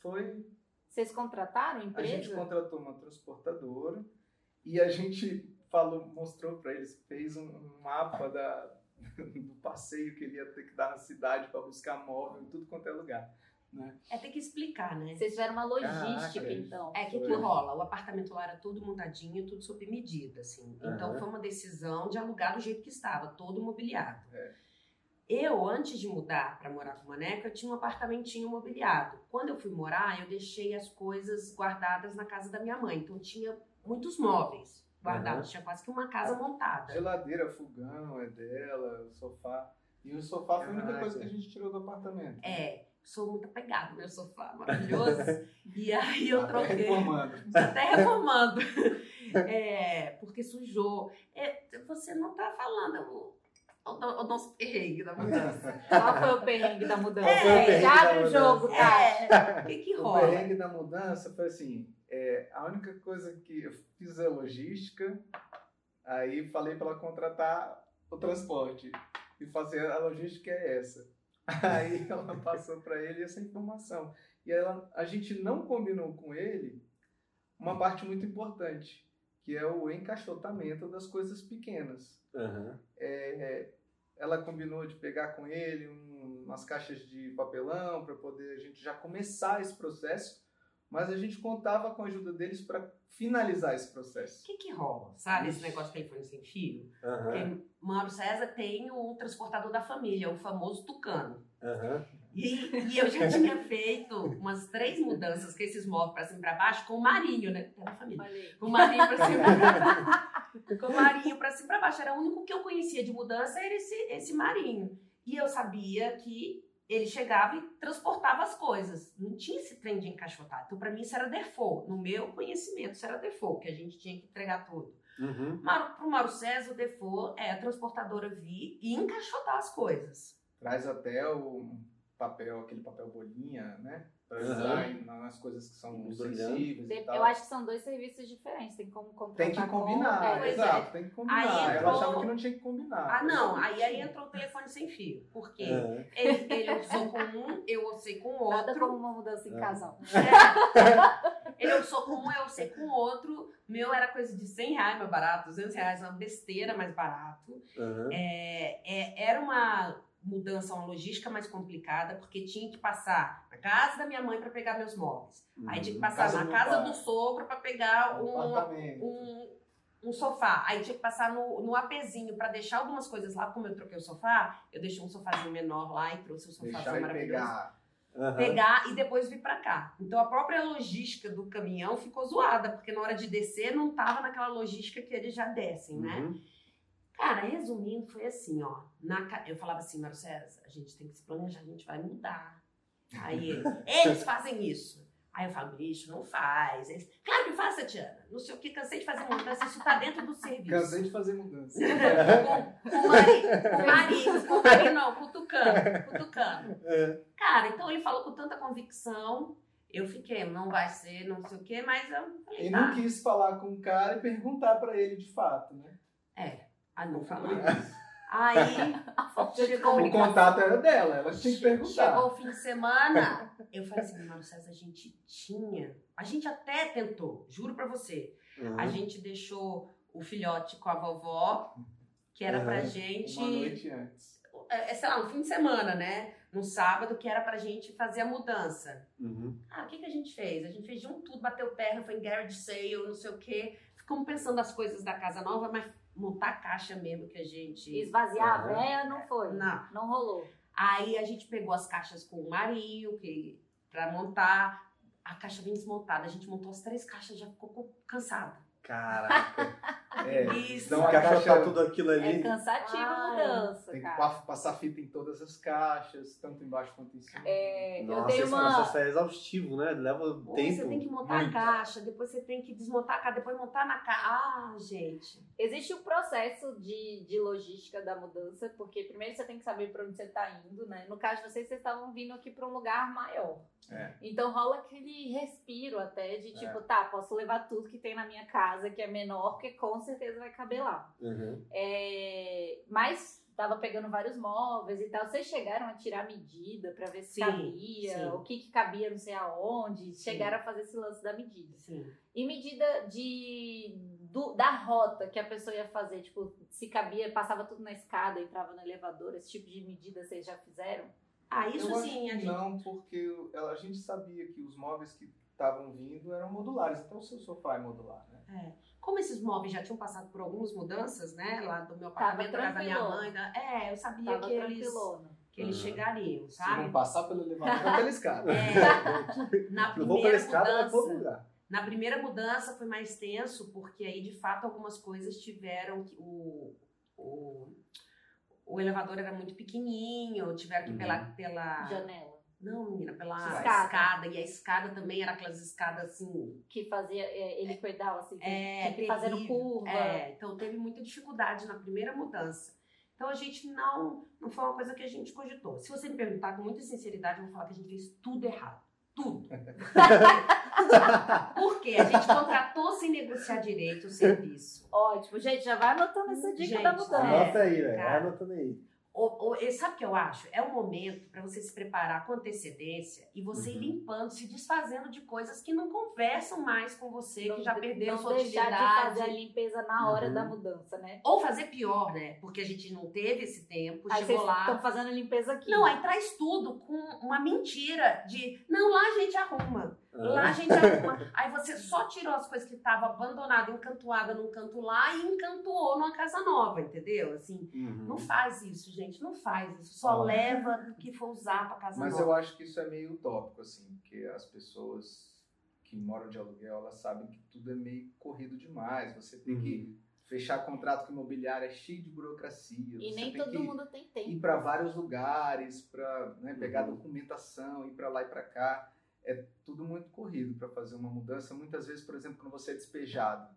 Foi Vocês contrataram a a empresa? gente contratou uma transportadora e a gente falou, mostrou para eles, fez um, um mapa da, [LAUGHS] do passeio que ele ia ter que dar na cidade para buscar móvel em tudo quanto é lugar. Né? É ter que explicar, né? Vocês fizeram uma logística, Caraca, então. É, o que, que rola? O apartamento lá era todo montadinho, tudo sob medida, assim. Então Aham. foi uma decisão de alugar do jeito que estava, todo mobiliado. É. Eu, antes de mudar para morar com o Maneca, eu tinha um apartamentinho mobiliado. Quando eu fui morar, eu deixei as coisas guardadas na casa da minha mãe. Então tinha muitos móveis guardados, tinha quase que uma casa montada. Geladeira, fogão é dela, o sofá. E o sofá foi a única coisa que a gente tirou do apartamento. É, sou muito apegada ao meu sofá, maravilhoso. [LAUGHS] e aí eu Até troquei. reformando. até reformando. [LAUGHS] É, porque sujou. É, você não tá falando o, o, o nosso perrengue da mudança. Qual foi o perrengue da mudança? É, o da abre o jogo, Tati. É, o que que O rola? perrengue da mudança foi assim, é, a única coisa que eu fiz a logística, aí falei para ela contratar o transporte e fazer a logística é essa. [LAUGHS] Aí ela passou para ele essa informação. E ela, a gente não combinou com ele uma parte muito importante, que é o encaixotamento das coisas pequenas. Aham. É, ela combinou de pegar com ele um- umas caixas de papelão para poder a gente já começar esse processo, mas a gente contava com a ajuda deles para finalizar esse O processo. que que rola? Sabe esse Ixi. negócio de telefone sem fio? Aham. Porque Mauro César tem o transportador da família, o famoso Tucano. Aham. E, e eu já tinha feito umas três mudanças com esses móveis pra cima e pra baixo com o Marinho, né? Da família. Aí. Com o Marinho pra cima e pra baixo. Com o Marinho pra cima e pra baixo. Era o único que eu conhecia de mudança, era esse, esse Marinho. E eu sabia que ele chegava e transportava as coisas. Não tinha esse trem de encaixotar. Então, para mim, isso era default. No meu conhecimento, isso era default, que a gente tinha que entregar tudo. Uhum. Para o Mauro César, o default é a transportadora vir e encaixotar as coisas. Traz até o papel, aquele papel bolinha, né? Usar em- nas coisas que são Brilhante. sensíveis e tal. Eu acho que são dois serviços diferentes. Tem como contratar Tem que com- combinar, É, pois é. exato, tem que combinar. Aí Eu entrou- achava que não tinha que combinar. Ah, não. Aí, aí entrou o telefone sem fio. Por quê? É. Ele, ele usou com um, eu usei com o Nada outro. como uma mudança em É. casal. É. Ele usou com um, eu usei com o outro. Meu era coisa de 100 reais mais barato, 200 reais, uma besteira mais barato. Uhum. É, é, era uma mudança, uma logística mais complicada, porque tinha que passar na casa da minha mãe para pegar meus móveis. Aí tinha que passar Casa na do casa pai. do sogro para pegar Um um, um, um sofá. Aí tinha que passar no, no apezinho para deixar algumas coisas lá. Como eu troquei o sofá, eu deixei um sofazinho menor lá e trouxe sofazinho Deixar e maravilhoso pegar. Aham. pegar e depois vir pra cá. Então a própria logística do caminhão ficou zoada, porque na hora de descer não tava naquela logística que eles já descem, né? Uhum. Cara, resumindo, foi assim, ó. Na, eu falava assim, Mário César, a gente tem que se planejar, a gente vai mudar. Aí ele, [LAUGHS] eles fazem isso. Aí eu falo, bicho, não faz. Eles, claro que faz, Tatiana. Não sei o que, cansei de fazer mudança, isso tá dentro do serviço. Cansei de fazer mudança. com, com o marido, com o marido, com o marido não, cutucando, cutucando. É. Cara, então ele falou com tanta convicção, eu fiquei, não vai ser, não sei o quê, mas eu falei, E tá. não quis falar com o cara e perguntar pra ele de fato, né? Ah, não falou. Por isso. Aí, [LAUGHS] chegou, O contato era dela, ela tinha que perguntar. chegou o fim de semana, [LAUGHS] eu falei assim, Mário César, a gente tinha, a gente até tentou, juro pra você, Uhum. a gente deixou o filhote com a vovó, que era pra Uhum. gente... Uma noite antes. é, sei lá, um fim de semana, né? No sábado, que era pra gente fazer a mudança. Uhum. Ah, o que, que a gente fez? A gente fez de um tudo, bateu perna, foi em garage sale, não sei o quê. Ficamos pensando as coisas da casa nova, mas montar a caixa mesmo que a gente. Esvaziar a Aham. véia não foi. Não. Não rolou. Aí a gente pegou as caixas com o Marinho, que pra montar. A caixa bem desmontada. A gente montou as três caixas, já ficou cansada. Caraca. [LAUGHS] É, Isso. a Encaixotar caixa tudo aquilo É ali. cansativo a Ai, mudança, tem que cara. pa- passar fita em todas as caixas, tanto embaixo quanto em cima. É, eu Nossa, tenho esse uma. processo é exaustivo, né? Leva Ou tempo. Você tem que montar muito. a caixa, depois você tem que desmontar a caixa, depois montar na caixa. Ah, gente. Existe um processo de, de logística da mudança, porque primeiro você tem que saber para onde você está indo, né? No caso de vocês, vocês estavam vindo aqui para um lugar maior. É. Então rola aquele respiro até de tipo, É. tá, posso levar tudo que tem na minha casa, que é menor, porque com certeza vai caber lá. Uhum. É, mas tava pegando vários móveis e tal. Vocês chegaram a tirar medida para ver se Sim, cabia, sim. o que, que cabia não sei aonde. Sim. Chegaram a fazer esse lance da medida. Sim. E medida de do- da rota que a pessoa ia fazer, tipo, se cabia, passava tudo na escada, entrava no elevador, esse tipo de medida vocês já fizeram? Ah, isso Eu sim, a gente. não, porque a gente sabia que os móveis que estavam vindo eram modulares, então o seu sofá é modular, né? Como esses móveis já tinham passado por algumas mudanças, né? Lá do meu apartamento, da minha mãe. Da... É, eu sabia Tava que eles, que eles Uhum. chegariam, Se sabe? não passar pelo elevador, vai [LAUGHS] pela escada. É, [LAUGHS] na Não vou pela primeira escada, mudança. lugar. Na primeira mudança foi mais tenso, porque aí de fato algumas coisas tiveram que. O, o, o elevador era muito pequenininho, tiveram que ir pela, pela. Janela. Não, menina, pela Escada. escada. E a escada também era aquelas escadas assim. Que fazia, é, ele cuidava assim, que É, que terrível. curva. É, então teve muita dificuldade na primeira mudança. Então a gente não, não foi uma coisa que a gente cogitou. Se você me perguntar com muita sinceridade, eu vou falar que a gente fez tudo errado. Tudo. [LAUGHS] Por quê? A gente contratou sem negociar direito o serviço. Ótimo. Gente, já vai anotando essa dica Gente, da mudança. É, Anota aí, velho. Vai anotando aí. Ou, ou- sabe o que eu acho? É um momento para você se preparar com antecedência e você ir Uhum. limpando, se desfazendo de coisas que não conversam mais com você, que já de- perderam não sua deixar de utilidade. fazer a limpeza na hora Uhum. da mudança, né? Ou fazer pior, né? Porque a gente não teve esse tempo, Aí chegou lá. estão fazendo a limpeza aqui. Não, aí traz tudo com uma mentira de não, lá a gente arruma. Lá Ah. a gente arruma. Aí você só tirou as coisas que estavam abandonadas, encantoadas num canto lá e encantoou numa casa nova, entendeu? Assim, Uhum. não faz isso, gente, não faz isso. Só Ah. leva o que for usar pra casa Mas nova. eu acho que isso é meio utópico, assim, porque as pessoas que moram de aluguel, elas sabem que tudo é meio corrido demais. Você tem que Fechar contrato com imobiliário é cheio de burocracia. E você nem todo mundo tem tempo. ir para vários lugares, para né, pegar Uhum. documentação, ir para lá e para cá. É tudo muito corrido para fazer uma mudança. Muitas vezes, por exemplo, quando você é despejado,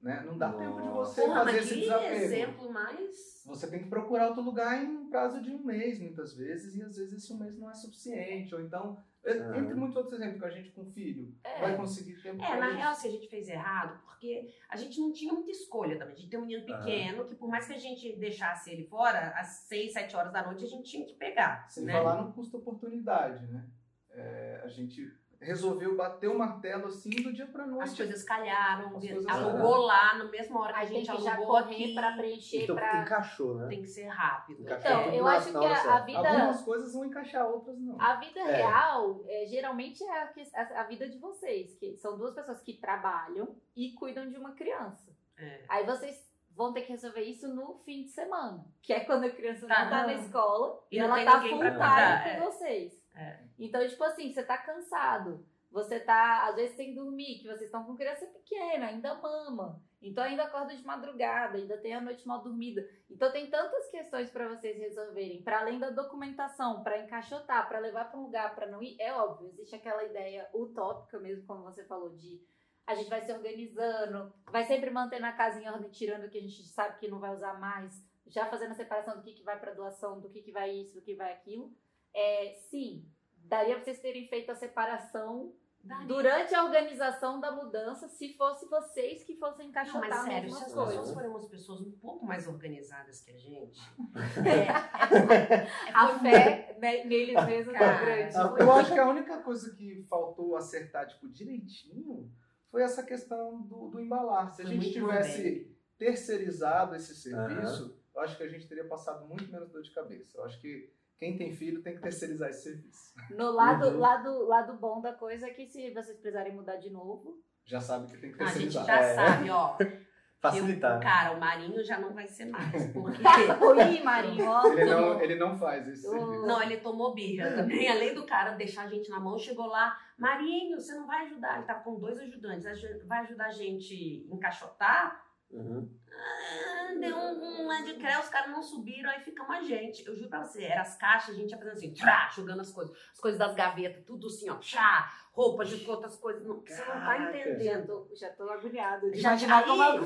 né, não dá tempo de você Porra, fazer mas esse que desapego. exemplo mais. Você tem que procurar outro lugar em um prazo de um mês, muitas vezes, e às vezes esse um mês não é suficiente. Ou então, Aham. entre muitos outros exemplos, que a gente com filho É. vai conseguir tempo É, pra na isso. real, assim, a gente fez errado, porque a gente não tinha muita escolha também. A gente tem um menino pequeno, que por mais que a gente deixasse ele fora, às seis, sete horas da noite, a gente tinha que pegar. Sem né? falar no custo oportunidade, né? É, a gente resolveu bater o martelo assim do dia para noite. As coisas calharam, As coisas alugou calharam. lá, na mesma hora que a gente que já alugou correr aqui. pra preencher, Então pra... encaixou, né? Tem que ser rápido. Encaixar Então, eu acho que na hora a, a vida... Algumas coisas vão encaixar, outras não. A vida É. real, é, geralmente, é a, que- a- a vida de vocês, que são duas pessoas que trabalham e cuidam de uma criança. É. Aí vocês vão ter que resolver isso no fim de semana, que é quando a criança Tá, não tá na não. escola E e, não ela tá full time com é. vocês. É. Então, tipo assim, você tá cansado, você tá, às vezes, sem dormir, que vocês estão com criança pequena, ainda mama. Então ainda acorda de madrugada, ainda tem a noite mal dormida. Então tem tantas questões para vocês resolverem, para além da documentação, para encaixotar, para levar para um lugar, para não ir. É óbvio, existe aquela ideia utópica mesmo, como você falou, de a gente vai se organizando, vai sempre mantendo a casa em ordem, tirando o que a gente sabe que não vai usar mais, já fazendo a separação do que, que vai para doação, do que, que vai isso, do que vai aquilo. É, sim, daria para vocês terem feito a separação Daria. durante a organização da mudança, se fosse vocês que fossem Não, encaixotar mas sério, se as pessoas forem umas pessoas um pouco mais organizadas que a gente, [LAUGHS] A fé ne- neles mesmos é grande. Eu acho que a única coisa que faltou acertar, tipo, direitinho, foi essa questão do, do embalar. Se a gente tivesse terceirizado esse serviço, eu acho que a gente teria passado muito menos dor de cabeça. Eu acho que quem tem filho tem que terceirizar esse serviço. No lado, Uhum. lado, lado bom da coisa é que se vocês precisarem mudar de novo, Já sabe que tem que a gente terceirizar. já É. sabe, ó. [LAUGHS] Facilitar. Eu, cara, o Marinho já não vai ser mais. Porque. [LAUGHS] Oi, Marinho, ó. Ele não, ele não faz esse serviço. Não, ele tomou birra também. Além do cara deixar a gente na mão, chegou lá, Marinho, você não vai ajudar. Ele tava com dois ajudantes. Aju- Vai ajudar a gente a encaixotar? Uhum. Ah, deu um, um de cré, os caras não subiram, aí ficamos a gente. Eu juro pra você, era as caixas, a gente ia fazendo assim, trá, jogando as coisas. As coisas das gavetas, tudo assim, ó, chá, roupa de outras coisas. Não, você não tá entendendo. já tô agoniada de Já- imaginar aí- [LAUGHS] como.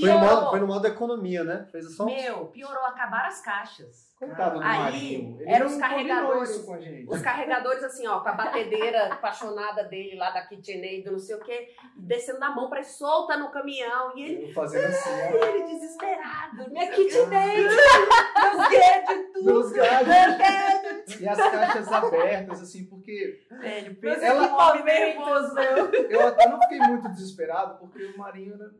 Foi no, modo, foi no modo economia, né? Fez só Meu, piorou, acabaram as caixas. Coitado do Aí. Ele eram os carregadores. isso com a gente. Os carregadores, assim, ó, com a batedeira [LAUGHS] apaixonada dele lá da KitchenAid, não sei o quê, descendo da mão pra ir solta no caminhão. E ele, Eu fazendo assim, ó. ele desesperado. Minha KitchenAid! Meus gadgets, tudo. Meus gadgets. E as caixas abertas, assim, porque Velho, pensa Ela- que nervoso. eu até não fiquei muito desesperado, porque o Marinho era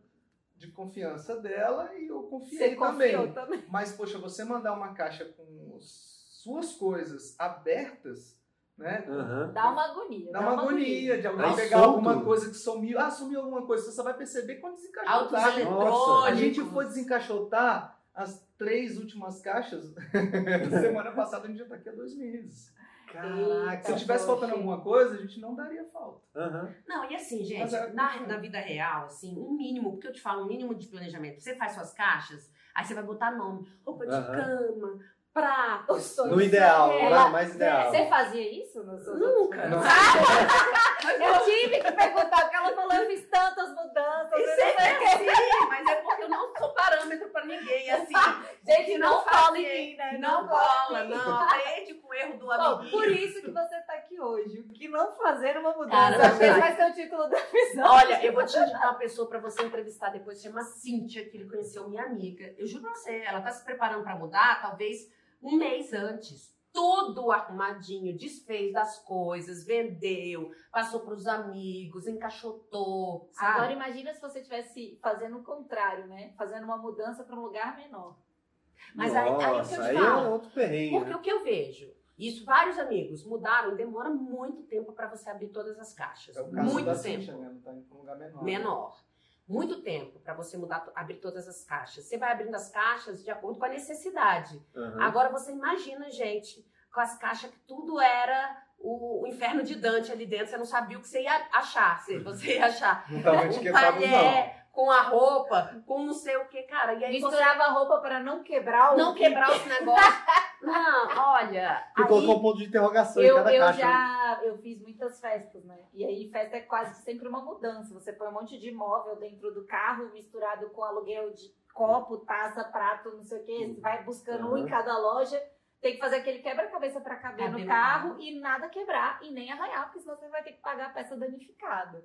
de confiança dela e eu confiei Você também. também. Mas, poxa, você mandar uma caixa com suas coisas abertas, né? Aham. Dá uma agonia. Dá uma agonia de alguém Aí pegar alguma coisa que sumiu. Ah, sumiu alguma coisa. Você só vai perceber quando desencaixotar. eletrônicos. A gente foi desencaixotar as três últimas caixas. [LAUGHS] Semana passada a gente já tá aqui há dois meses. Caraca. Se tivesse faltando alguma coisa, a gente não daria falta. Aham. Não, e assim, gente, era na, na vida real, assim, um mínimo, porque eu te falo, um mínimo de planejamento. Você faz suas caixas, aí você vai botar nome, roupa de Aham. cama, prato. Os sonhos No ideal, são- né? Ela- mais ideal. Você fazia isso Nunca. Não. Eu tive que perguntar, porque ela falou, eu fiz tantas mudanças. E eu não sempre sei o quê. assim, mas é porque eu não sou parâmetro pra ninguém, [LAUGHS] assim. Gente, não, Não cola fazer. em mim, né? Não cola não. Aprende com o erro do Bom, amiguinho. por isso que você tá aqui hoje. O que não fazer uma mudança. Cara, esse vai. ser o título da episódio. Olha, eu vou te indicar uma pessoa pra você entrevistar depois, chama Cíntia, que ele conheceu minha amiga. Eu juro pra você, ela tá se preparando pra mudar, talvez um mês antes. Tudo arrumadinho, desfez das coisas, vendeu, passou pros amigos, encaixotou, sabe? Agora imagina se você estivesse fazendo o contrário, né? Fazendo uma mudança para um lugar menor. Mas aí, aí o que eu Nossa, te aí é falo, outro perrengue. Porque né? o que eu vejo, isso vários amigos mudaram, demora muito tempo pra você abrir todas as caixas. É o caso muito da tempo. Cintia, né? Tá indo pra um lugar menor. menor. Muito tempo para você mudar, abrir todas as caixas. Você vai abrindo as caixas de acordo com a necessidade. Aham. Agora você imagina, gente, com as caixas que tudo era o, o inferno de Dante ali dentro, você não sabia o que você ia achar. Se [LAUGHS] você ia achar Não tava um etiquetado, não. Com a roupa, com não sei o que, cara. E aí você Misturava a roupa pra não quebrar o. não quebrar os [LAUGHS] negócios. Não, olha. E aí- colocou um ponto de interrogação em Eu, cada eu caixa. né? já eu fiz muitas festas, né? E aí festa é quase sempre uma mudança. Você põe um monte de móvel dentro do carro, misturado com aluguel de copo, taça, prato, não sei o quê. Você vai buscando um em Uhum. cada loja. Tem que fazer aquele quebra-cabeça pra caber no carro carro. e nada quebrar e nem arranhar, porque senão você vai ter que pagar a peça danificada.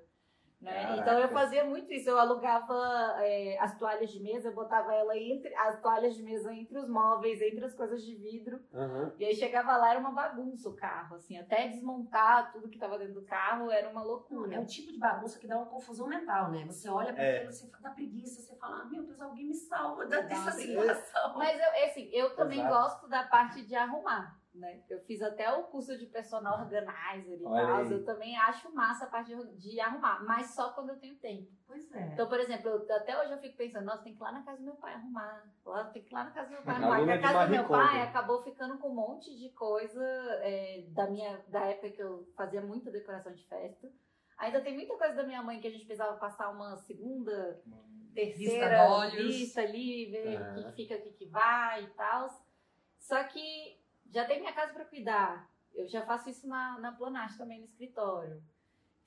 Né? Então eu fazia muito isso. Eu alugava é, as toalhas de mesa, eu botava ela entre as toalhas de mesa entre os móveis, entre as coisas de vidro. Aham. E aí chegava lá, era uma bagunça o carro, assim, até desmontar tudo que tava dentro do carro era uma É loucura. o tipo de bagunça que dá uma confusão mental, né? Você olha pra É. aquilo, você dá preguiça, você fala, ah, meu Deus, alguém me salva dessa situação. Mas eu, assim, eu também Exato. gosto da parte de arrumar, né? Eu fiz até o curso de personal organizer e Olha tal. aí. Eu também acho massa a parte de, de arrumar, mas só quando eu tenho tempo. Pois é. Então, por exemplo, eu- até hoje eu fico pensando, nossa, tem que ir lá na casa do meu pai arrumar. Lá, tem que ir lá na casa do meu pai arrumar. Porque a casa do meu pai acabou ficando com um monte de coisa é, da minha da época que eu fazia muita decoração de festa. Ainda tem muita coisa da minha mãe que a gente precisava passar uma segunda, terceira vista ali, ver o que que fica, o que que vai e tal. Só que já tem minha casa para cuidar. Eu já faço isso na, na Planache também, no escritório.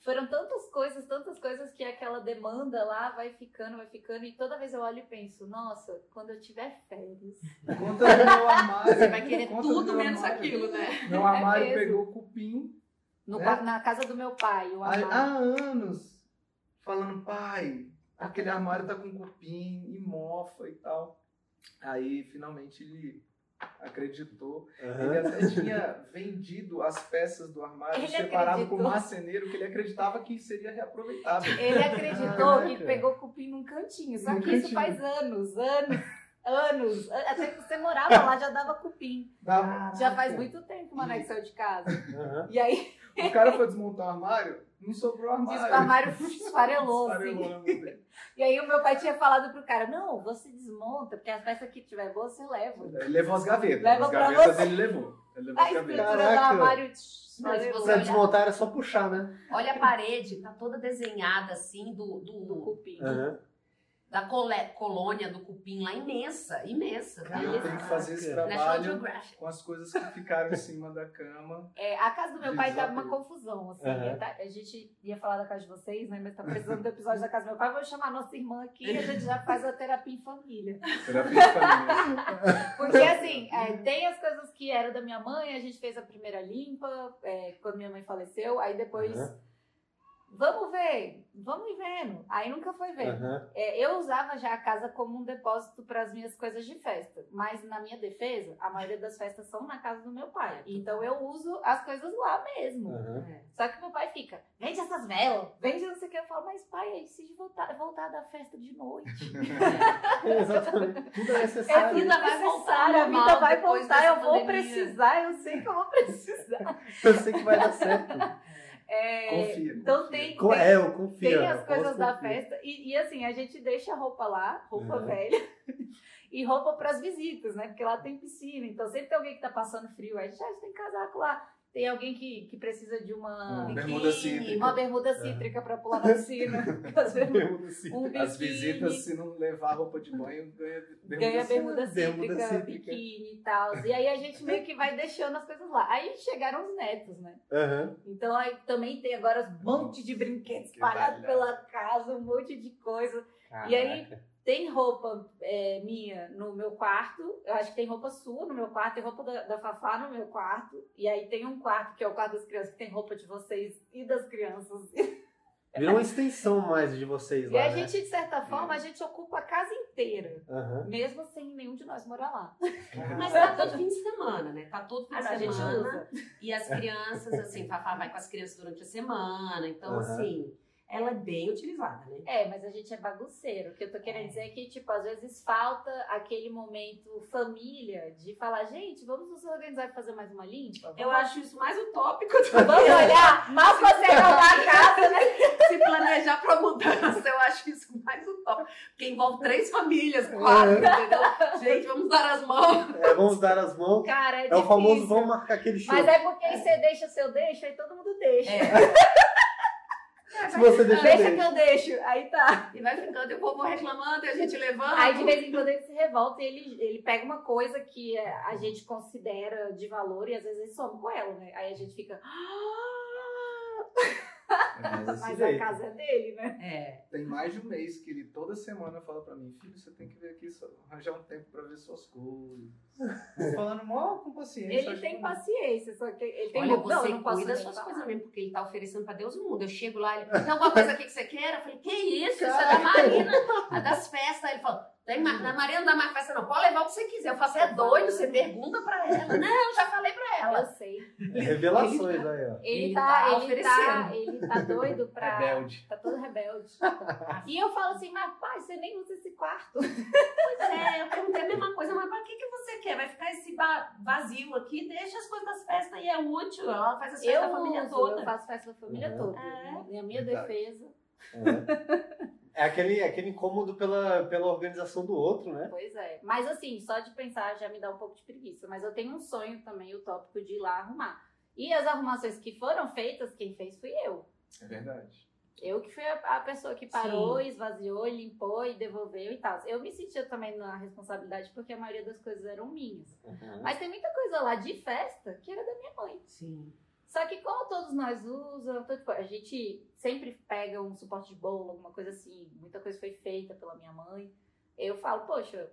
Foram tantas coisas, tantas coisas que aquela demanda lá vai ficando, vai ficando. E toda vez eu olho e penso, nossa, quando eu tiver férias. Conta do meu armário. Você vai querer tudo menos armário. aquilo, né? Meu armário mesmo. pegou cupim No, É? qua- Na casa do meu pai, o armário. há anos. Falando, pai, aquele armário tá com cupim e mofa e tal. Aí, finalmente, ele acreditou. Ele Aham. até tinha vendido as peças do armário Ele separado com o marceneiro, que ele acreditava que seria reaproveitável. Ele acreditou Caraca. que pegou cupim num cantinho. Só Num que isso cantinho. faz anos, anos, anos. Até que você morava lá já dava cupim. Dava- Já faz muito tempo que o Maneco saiu de casa. Aham. E aí O cara foi desmontar o armário, não sobrou armário. o armário [LAUGHS] esfarelou, assim. E aí o meu pai tinha falado pro cara, não, você desmonta, porque as peças que tiver boas você leva. Ele levou as gavetas. Leva as pra gavetas você. ele levou. Ele levou A as gavetas. estrutura do Caraca. armário Pra desmontar era só puxar, né? Olha a parede, tá toda desenhada assim do, do do, cupim. Aham. Da cole- colônia do cupim lá imensa, imensa. Cara, Tá? eu tenho que fazer esse trabalho com as coisas que ficaram em cima da cama. É, a casa do meu pai tava uma confusão, assim. Aham. tá- A gente ia falar da casa de vocês, né? Mas tá precisando do episódio da casa do meu pai. Vou chamar nossa irmã aqui e a gente já faz a terapia em família. Terapia de família. Porque assim, é, tem as coisas que eram da minha mãe, a gente fez a primeira limpa, é, quando minha mãe faleceu, aí depois. Aham. Vamos ver, vamos ir vendo. Aí nunca foi vendo. Aham. É, eu usava já a casa como um depósito para as minhas coisas de festa, mas na minha defesa, a maioria das festas são na casa do meu pai. Então eu uso as coisas lá mesmo. É. Só que meu pai fica, vende essas velas, vende não sei o que. Eu falo, mas pai, aí se voltar, voltar da festa de noite. [LAUGHS] Exatamente. Tudo é É necessário. tudo vida vai voltar necessário, a vida vai voltar, eu vou pandemia. precisar, eu sei que eu vou precisar. Eu sei que vai dar certo. [LAUGHS] É, Confia. então confia. tem, tem, É, eu confio. tem as coisas da confiar. festa e, e, assim, a gente deixa a roupa lá, roupa velha, [LAUGHS] e roupa para as visitas, né? Porque lá tem piscina, então sempre tem alguém que tá passando frio, aí a gente, ah, a gente tem casaco lá. Tem alguém que, que precisa de uma, biquíni, bermuda cítrica. uma bermuda cítrica para pular na piscina. [LAUGHS] Assim. um. As visitas, se não levar roupa de banho, ganha bermuda. ganha bermuda Bermuda cítrica, cítrica. biquíni e tal. E aí a gente meio que vai deixando as coisas lá. Aí chegaram os netos, né? Aham. Então aí também tem agora um monte de brinquedos Que espalhados pela casa, um monte de coisa. E aí- Caraca. Tem roupa é, minha no meu quarto, eu acho que tem roupa sua no meu quarto, tem roupa da, da Fafá no meu quarto. E aí tem um quarto, que é o quarto das crianças, que tem roupa de vocês e das crianças. Virou uma extensão mais de vocês E lá, a né? gente, de certa forma, a gente ocupa a casa inteira. Aham. Mesmo sem nenhum de nós morar lá. Mas [LAUGHS] tá todo fim de semana, né? Tá todo fim de a semana. usa. E as crianças, assim, Fafá vai com as crianças durante a semana. Então, Aham. assim, ela é bem utilizada, né? É, mas a gente é bagunceiro. O que eu tô querendo dizer é que, tipo, às vezes falta aquele momento família de falar, gente, vamos nos organizar e fazer mais uma limpa? Eu Vamos- acho isso mais utópico do Vamos que olhar, [LAUGHS] mal você arrumar a casa, né? [LAUGHS] se planejar pra mudança. Eu acho isso mais utópico. Porque envolve três famílias, quatro, É. entendeu? Gente, vamos dar as mãos. É, vamos dar as mãos. Cara, é, É o famoso vamos marcar aquele show. Mas é porque aí você deixa seu deixa, aí todo mundo deixa. É. Se você deixa, Deixa deixa. que eu deixo. Aí tá. E vai ficando, e o povo reclamando, e a gente levando. Aí de vez em quando ele se revolta e ele, ele pega uma coisa que é, a gente considera de valor e às vezes ele some com ela, né? Aí a gente fica. "Ah!" Mas [LAUGHS] Mas jeito. a casa é dele, né? É. Tem mais de um mês que ele toda semana fala pra mim, filho, você tem que vir aqui, só- arranjar um tempo pra ver suas coisas. Falando mó com paciência. Ele tem que- paciência, só que ele tem Olha, não, você eu não posso cuida das suas coisas mesmo, porque ele tá oferecendo pra Deus o mundo. Eu chego lá, ele tem alguma coisa aqui que você quer? Eu falei, que isso? Isso é da Marina, é das festas. Ele falou, tem, na Marina não dá mais festa não, pode levar o que você quiser. Eu faço, é doido, você pergunta pra ela. [LAUGHS] Não, já falei pra Eu sei. Revelações aí, ó. Ele, Ele tá, tá ele, tá, ele tá doido pra. Rebelde. Tá todo rebelde. [LAUGHS] E eu falo assim, mas pai, você nem usa esse quarto. [LAUGHS] Pois é, eu perguntei a mesma coisa, mas pra que, que você quer? Vai ficar esse vazio aqui? Deixa as coisas das festas e é útil. Ela faz as festas Eu da família uso, toda. eu faço festa da família Uhum. toda. É. Na minha Verdade. defesa. É, [LAUGHS] é aquele, aquele incômodo pela, pela organização do outro, né? Pois é. Mas assim, só de pensar já me dá um pouco de preguiça. Mas eu tenho um sonho também, utópico, de ir lá arrumar. E as arrumações que foram feitas, quem fez fui eu. É verdade. Eu que fui a, a pessoa que parou, esvaziou, limpou e devolveu e tal. Eu me sentia também na responsabilidade porque a maioria das coisas eram minhas. Mas tem muita coisa lá de festa que era da minha mãe. Sim. Só que como todos nós usam, então, tipo, a gente sempre pega um suporte de bolo, alguma coisa assim. Muita coisa foi feita pela minha mãe. Eu falo, poxa,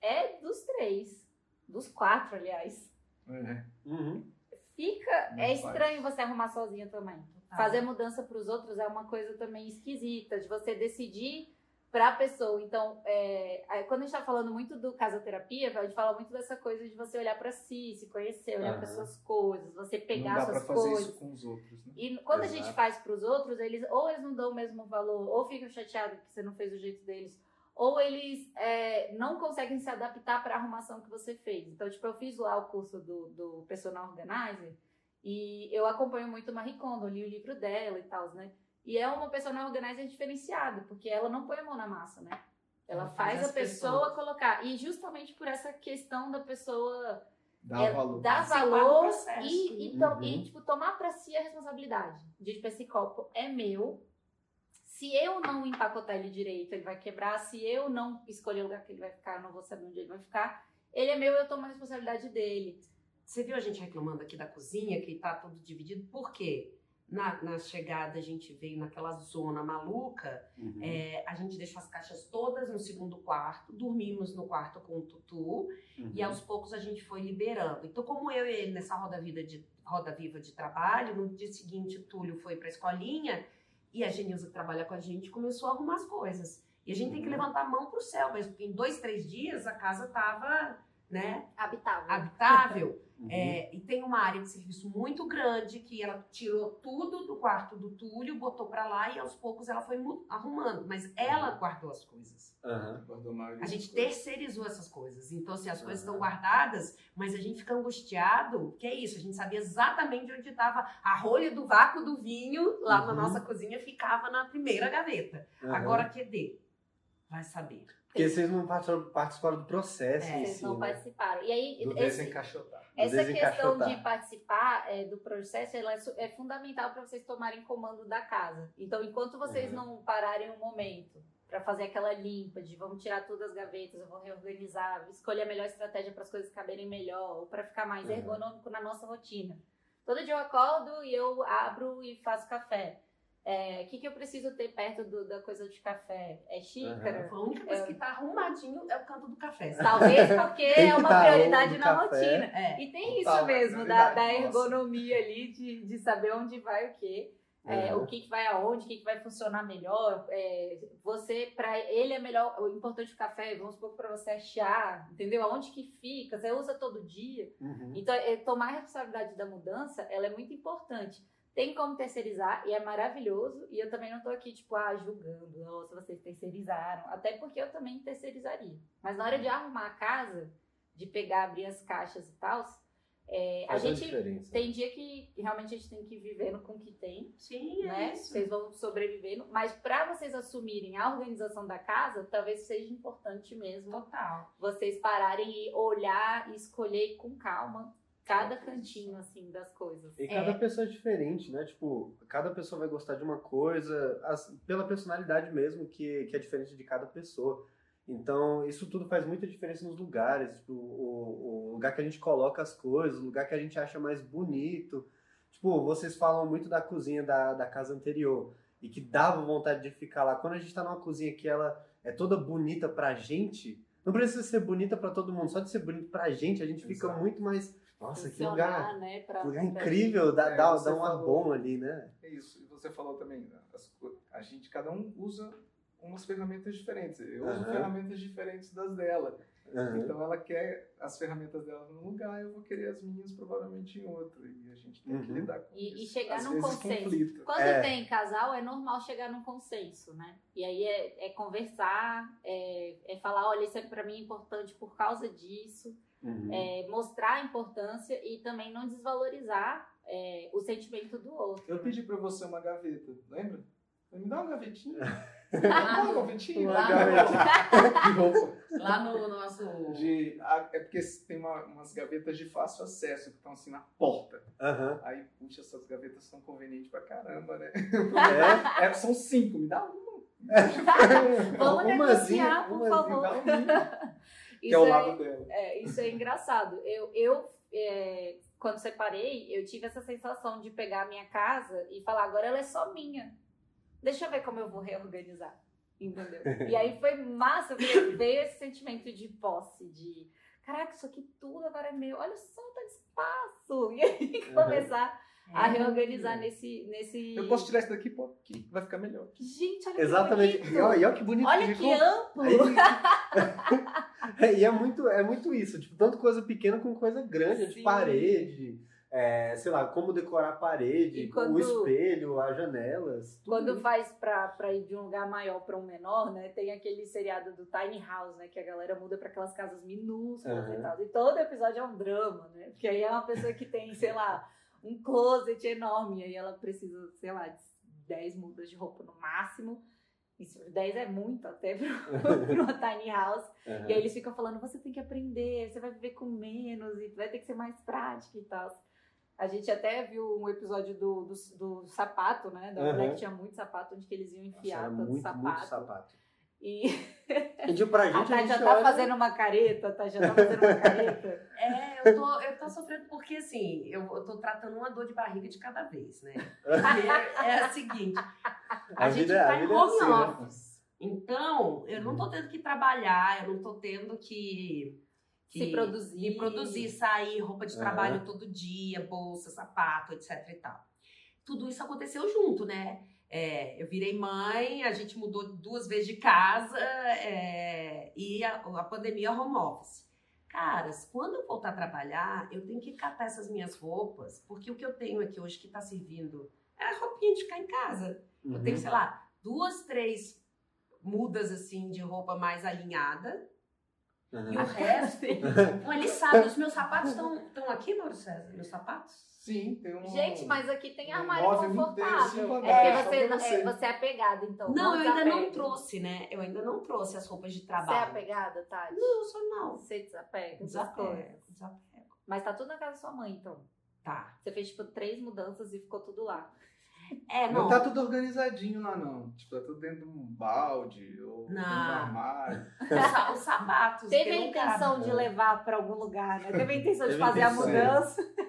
é dos três, dos quatro, aliás. É. Uhum. Fica, Não é faz. estranho você arrumar sozinha também. Total. Fazer mudança para os outros é uma coisa também esquisita, de você decidir para a pessoa. Então, é, quando a gente está falando muito do casoterapia, a gente fala muito dessa coisa de você olhar para si, se conhecer, olhar para Aham. suas coisas, você Não pegar dá pra suas fazer coisas. isso com os outros, né? E quando a Exato. gente faz para os outros, eles ou eles não dão o mesmo valor, ou ficam chateados que você não fez do jeito deles, ou eles é, não conseguem se adaptar para a arrumação que você fez. Então, tipo, eu fiz lá o curso do, do Personal Organizer e eu acompanho muito a Marie Kondo, li o livro dela e tal, né? E é uma Personal Organizer diferenciada, porque ela não põe a mão na massa, né? Ela Ela faz faz a pessoa pessoas. colocar. E justamente por essa questão da pessoa Dá é, valor. dar valor processo. e, e, to- Uhum. e, tipo, tomar pra si a responsabilidade. De, tipo, esse copo é meu. Se eu não empacotar ele direito, ele vai quebrar. Se eu não escolher o lugar que ele vai ficar, eu não vou saber onde ele vai ficar. Ele é meu, eu tomo a responsabilidade dele. Você viu a gente reclamando aqui da cozinha, que tá tudo dividido? Por quê? Na, na chegada a gente veio naquela zona maluca, Uhum. é, a gente deixou as caixas todas no segundo quarto, dormimos no quarto com o Tutu, Uhum. e aos poucos a gente foi liberando. Então, como eu e ele nessa roda, vida de, roda viva de trabalho, no dia seguinte o Túlio foi pra escolinha, e a Genilza que trabalha com a gente começou a arrumar as coisas. E a gente tem que Uhum. levantar a mão pro céu mesmo, porque em dois, três dias a casa tava, né, Habitável. habitável. Uhum. É, e tem uma área de serviço muito grande que ela tirou tudo do quarto do Túlio, botou pra lá e aos poucos ela foi arrumando. Mas ela guardou as coisas. Aham. Guardou a gente coisas. terceirizou essas coisas. Então, assim, as coisas Aham. estão guardadas, mas a gente fica angustiado. Que é isso? A gente sabia exatamente onde estava a rolha do vácuo do vinho lá na Uhum. nossa cozinha, ficava na primeira gaveta. Agora, QD? Vai saber. Porque vocês não participaram, do processo É, Vocês si, não né? participaram. E aí, Do esse- desencaixotar. Essa questão desencaixotar. de participar é, do processo ela é, é fundamental para vocês tomarem comando da casa. Então, enquanto vocês Uhum. não pararem um momento para fazer aquela limpa de vamos tirar todas as gavetas, eu vou reorganizar, escolher a melhor estratégia para as coisas caberem melhor ou para ficar mais Uhum. ergonômico na nossa rotina. Todo dia eu acordo e eu abro e faço café. É, O que, que eu preciso ter perto do- da coisa de café? É xícara? A única coisa que tá arrumadinho é o canto do café. Talvez porque é uma tá prioridade na café. rotina. É. E tem isso Total, mesmo, da, da nossa. ergonomia ali, de, de saber onde vai o quê. é, Uhum. o que, que vai aonde, o que, que vai funcionar melhor. é, você, para ele é melhor, o importante do café, vamos supor que para você é chá, entendeu? Aonde que fica, você usa todo dia. Uhum. Então, é, tomar a responsabilidade da mudança, ela é muito importante. Tem como terceirizar e é maravilhoso. E eu também não tô aqui, tipo, ah, julgando, nossa, vocês terceirizaram. Até porque eu também terceirizaria. Mas na hora de arrumar a casa, de pegar, abrir as caixas e tal, é, a gente diferença. tem dia que realmente a gente tem que ir vivendo com o que tem, Sim, é né? isso. Vocês vão sobrevivendo. Mas para vocês assumirem a organização da casa, talvez seja importante mesmo Total. vocês pararem e olhar e escolher com calma cada cantinho, assim, das coisas. E cada pessoa é diferente, né? Tipo, cada pessoa vai gostar de uma coisa, as- pela personalidade mesmo, que, que é diferente de cada pessoa. Então, isso tudo faz muita diferença nos lugares, tipo, o, o lugar que a gente coloca as coisas, o lugar que a gente acha mais bonito. Tipo, vocês falam muito da cozinha da, da casa anterior e que dava vontade de ficar lá. Quando a gente tá numa cozinha que ela é toda bonita pra gente, não precisa ser bonita pra todo mundo, só de ser bonito pra gente, a gente fica Exato. muito mais. Nossa, que lugar, né? Pra, que lugar pra- incrível, dá, É, dá, você dá um ar falou. bom ali, né? É isso. E você falou também, as co- a gente, cada um usa umas ferramentas diferentes. Eu uso Aham. ferramentas diferentes das dela. Aham. Então ela quer as ferramentas dela num lugar, eu vou querer as minhas provavelmente em outro. E a gente tem que Uhum. lidar com E- e isso. chegar Às num consenso. conflito. Quando É. tem casal, é normal chegar num consenso, né? E aí é, é conversar, é, é falar, olha, isso é pra mim importante por causa disso, Uhum. é, mostrar a importância e também não desvalorizar é, o sentimento do outro. Eu pedi pra você uma gaveta, lembra? Me dá uma gavetinha. [LAUGHS] Lá no, gavetinha. lá de [LAUGHS] roupa. lá no nosso. De, é porque tem uma- umas gavetas de fácil acesso que estão assim na porta. Aham. Aí, puxa, essas gavetas são convenientes pra caramba, né? É. [LAUGHS] É, são cinco, me dá uma. Vamos negociar, por favor. Que é Isso o é, lado dela. é, isso é engraçado. Eu, eu é, quando separei, eu tive essa sensação de pegar a minha casa e falar, agora ela é só minha. Deixa eu ver como eu vou reorganizar. Entendeu? E aí foi massa, porque veio esse sentimento de posse, de caraca, isso aqui tudo agora é meu, olha só, tá de espaço. [LAUGHS] E aí Uhum. começar a É, reorganizar nesse. nesse... Eu posso tirar isso daqui, pô, aqui, vai ficar melhor. Gente, olha Exatamente. que E bonito. olha, e olha que bonito Olha que que amplo. É, [LAUGHS] e é muito, é muito isso, tipo, tanto coisa pequena como coisa grande, de parede, é, sei lá, como decorar a parede, quando- o espelho, as janelas. Quando isso. faz pra, pra ir de um lugar maior pra um menor, né? Tem aquele seriado do Tiny House, né? Que a galera muda pra aquelas casas minúsculas Aham. e tal. E todo episódio é um drama, né? Porque aí é uma pessoa que tem, sei lá, um closet enorme. E aí ela precisa, sei lá, de 10 mudas de roupa no máximo. Isso, 10 é muito até pra [LAUGHS] uma tiny house. Aham. E aí eles ficam falando, você tem que aprender, você vai viver com menos e vai ter que ser mais prática e tal. A gente até viu um episódio do, do, do sapato, né? Da mulher que tinha muito sapato, onde que eles iam Nossa, enfiar era tanto muito, sapato. muito sapato. E [LAUGHS] tipo, pra a gente, a, Tati gente já tá olha- fazendo uma careta, a Tati já tá fazendo uma careta. [LAUGHS] É, eu tô, eu tô sofrendo porque, assim, eu, eu tô tratando uma dor de barriga de cada vez, né? Porque é, o seguinte, a, A gente vida- a tá em vida é home assim, né? office. Então, eu não tô tendo que trabalhar, eu não tô tendo que... que Se produzir. Me produzir, sair, roupa de trabalho todo dia, bolsa, sapato, etc e tal. Tudo isso aconteceu junto, né? É, eu virei mãe, a gente mudou duas vezes de casa é, e a, a pandemia home office. Caras, quando eu voltar a trabalhar, eu tenho que catar essas minhas roupas, porque o que eu tenho aqui hoje que tá servindo é a roupinha de ficar em casa. Eu Uhum. tenho, sei lá, duas, três mudas assim de roupa mais alinhada. Uhum. E o [LAUGHS] resto, [LAUGHS] Bom, ele sabe, os meus sapatos estão aqui, Mauro César? Meus sapatos? Sim, tem um. Gente, mas aqui tem um armário confortável. É porque você, é, você é apegada, então. Não, eu ainda não trouxe, né? Eu ainda não trouxe as roupas de Você é trabalho. apegada, Tati? Não, eu sou não. Você desapega. Desapego, desapego. Mas tá tudo na casa da sua mãe, então. Tá. Você fez, tipo, três mudanças e ficou tudo lá. É, Não não. tá tudo organizadinho lá, não. Tipo, tá tudo dentro de um balde ou dentro de um Não. armário. [LAUGHS] Os, sa- os sapatos. Teve a intenção cara- de levar pra algum lugar, né? Teve a intenção de fazer a mudança. [LAUGHS]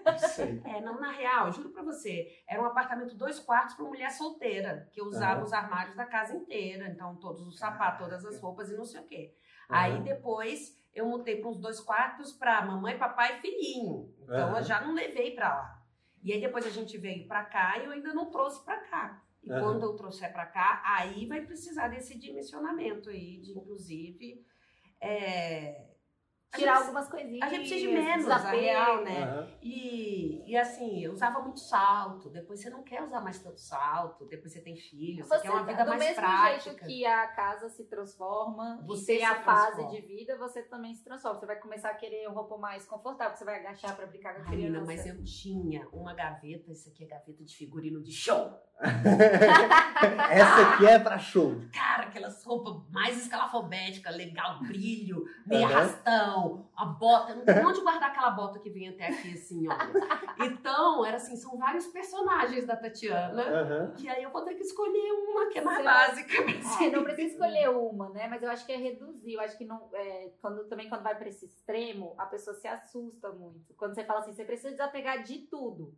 É, não, na real, juro pra você, era um apartamento dois quartos pra mulher solteira, que usava Aham. os armários da casa inteira, então todos os sapatos, todas as roupas e não sei o quê. Aham. Aí depois eu mudei para uns dois quartos pra mamãe, papai e filhinho. Então Aham. eu já não levei pra lá. E aí depois a gente veio pra cá e eu ainda não trouxe pra cá. E Aham. quando eu trouxer pra cá, aí vai precisar desse dimensionamento aí, de inclusive. é, Tirar gente- algumas coisinhas. a gente precisa de menos, a real, né? Aham. E, e assim, eu usava muito salto. Depois você não quer usar mais tanto salto. Depois você tem filho, você, Você, quer uma vida do mais mesmo prática. jeito que a casa se transforma, Você tem a se fase transforma. de vida, você também se transforma. Você vai começar a querer roupa mais confortável, você vai agachar pra brincar com a criança. Menina, mas eu tinha uma gaveta, isso aqui é gaveta de figurino de show. [LAUGHS] Essa aqui é pra show. Cara, aquelas roupas mais escalafobéticas, legal, brilho, meio tal, a bota, não tem onde guardar aquela bota que vem até aqui, assim, ó. Então, era assim, são vários personagens da Tatiana, Aham. que aí eu vou ter que escolher uma que é mais Você- básica. É, não precisa escolher uma, né? Mas eu acho que é reduzir. Eu acho que não. é, quando, também quando vai para esse extremo, a pessoa se assusta muito. Quando você fala assim, você precisa desapegar de tudo.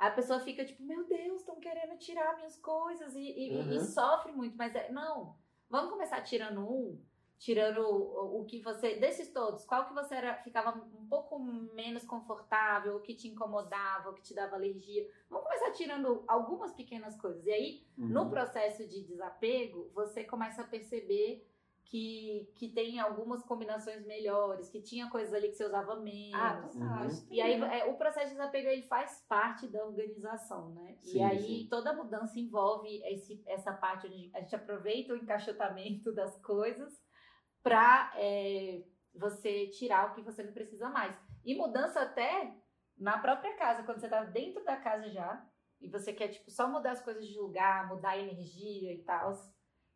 A pessoa fica tipo, meu Deus, estão querendo tirar minhas coisas e, e- e- e Uhum. sofre muito. Mas é, não, vamos começar tirando um, tirando o, o que você. Desses todos, qual que você era, ficava um pouco menos confortável, o que te incomodava, o que te dava alergia. Vamos começar tirando algumas pequenas coisas. E aí, no Uhum. processo de desapego, você começa a perceber que, que tem algumas combinações melhores, que tinha coisas ali que você usava menos. Ah. Uhum. E aí, né? é, o processo de desapego ele faz parte da organização, né? e Sim, aí, sim. toda mudança envolve esse, essa parte onde a gente aproveita o encaixotamento [LAUGHS] das coisas para você tirar o que você não precisa mais. E mudança até na própria casa, quando você tá dentro da casa já, e você quer, tipo, só mudar as coisas de lugar, mudar a energia e tal,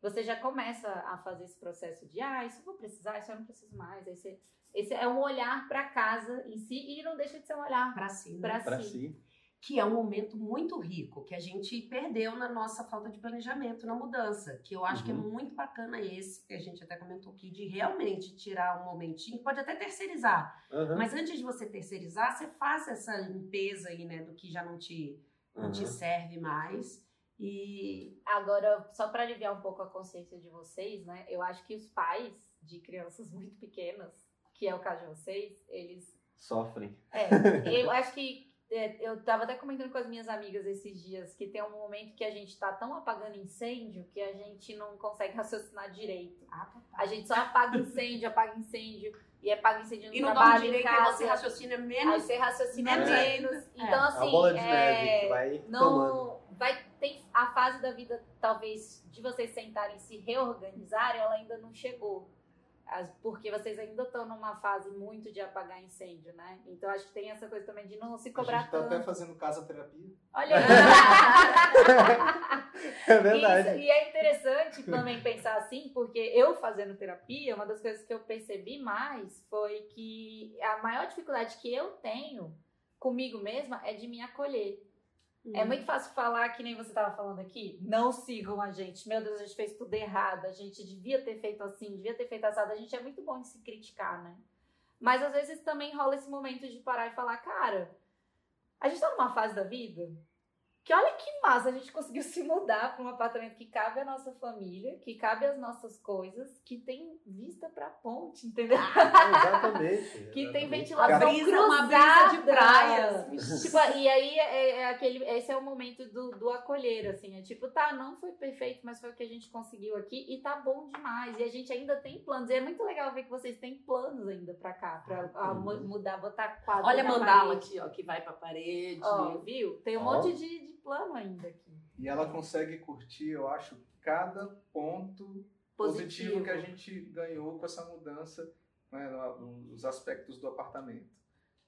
você já começa a fazer esse processo de, ah, isso eu vou precisar, isso eu não preciso mais. Você, esse é um olhar para casa em si e não deixa de ser um olhar Pra si, né? para si. si. que é um momento muito rico que a gente perdeu na nossa falta de planejamento na mudança, que eu acho que é Uhum. muito bacana esse, que a gente até comentou aqui, de realmente tirar um momentinho, pode até terceirizar, Aham. mas antes de você terceirizar, você faz essa limpeza aí, né, do que já não te, não te Aham. serve mais, e Agora, só para aliviar um pouco a consciência de vocês, né? Eu acho que os pais de crianças [LAUGHS] muito pequenas, que é o caso de vocês, eles Sofrem. É, eu acho que é, eu tava até comentando com as minhas amigas esses dias que tem um momento que a gente tá tão apagando incêndio que a gente não consegue [LAUGHS] raciocinar direito. ah, total. A gente só apaga incêndio, apaga incêndio e apaga incêndio no E não trabalho, em direito, e casa. você raciocina Aí menos. você raciocina menos menos. Então, É. assim, a bola de é, vai tomando. não vai tem a fase da vida talvez de vocês sentarem e se reorganizarem ela ainda não chegou porque vocês ainda estão numa fase muito de apagar incêndio né então acho que tem essa coisa também de não se A cobrar gente tá tanto até fazendo casa terapia. olha aí [LAUGHS] É verdade. Isso, e é interessante também pensar assim, porque eu fazendo terapia, uma das coisas que eu percebi mais foi que a maior dificuldade que eu tenho comigo mesma é de me acolher. É Hum. muito fácil falar, que nem você estava falando aqui, não sigam a gente. Meu Deus, a gente fez tudo errado, a gente devia ter feito assim, devia ter feito assado. A gente é muito bom de se criticar, né? Mas às vezes também rola esse momento de parar e falar, cara, a gente tá numa fase da vida que olha que massa, a gente conseguiu se mudar para um apartamento que cabe a nossa família, que cabe as nossas coisas, que tem vista pra ponte, entendeu? [LAUGHS] Exatamente. que tem exatamente. ventilação Uma brisa, cruzada. uma brisa de praia. [LAUGHS] Tipo, e aí é, é aquele, esse é o momento do, do acolher, assim. É tipo, tá, não foi perfeito, mas foi o que a gente conseguiu aqui e tá bom demais. E a gente ainda tem planos. E é muito legal ver que vocês têm planos ainda pra cá, pra ah, mu- mudar, botar quadro. Olha a mandala parede. aqui, ó, que vai pra parede. Ó, viu? Tem um Ó. monte de, de plano ainda aqui. E ela consegue curtir, eu acho, cada ponto positivo, que a gente ganhou com essa mudança, né, no- nos aspectos do apartamento,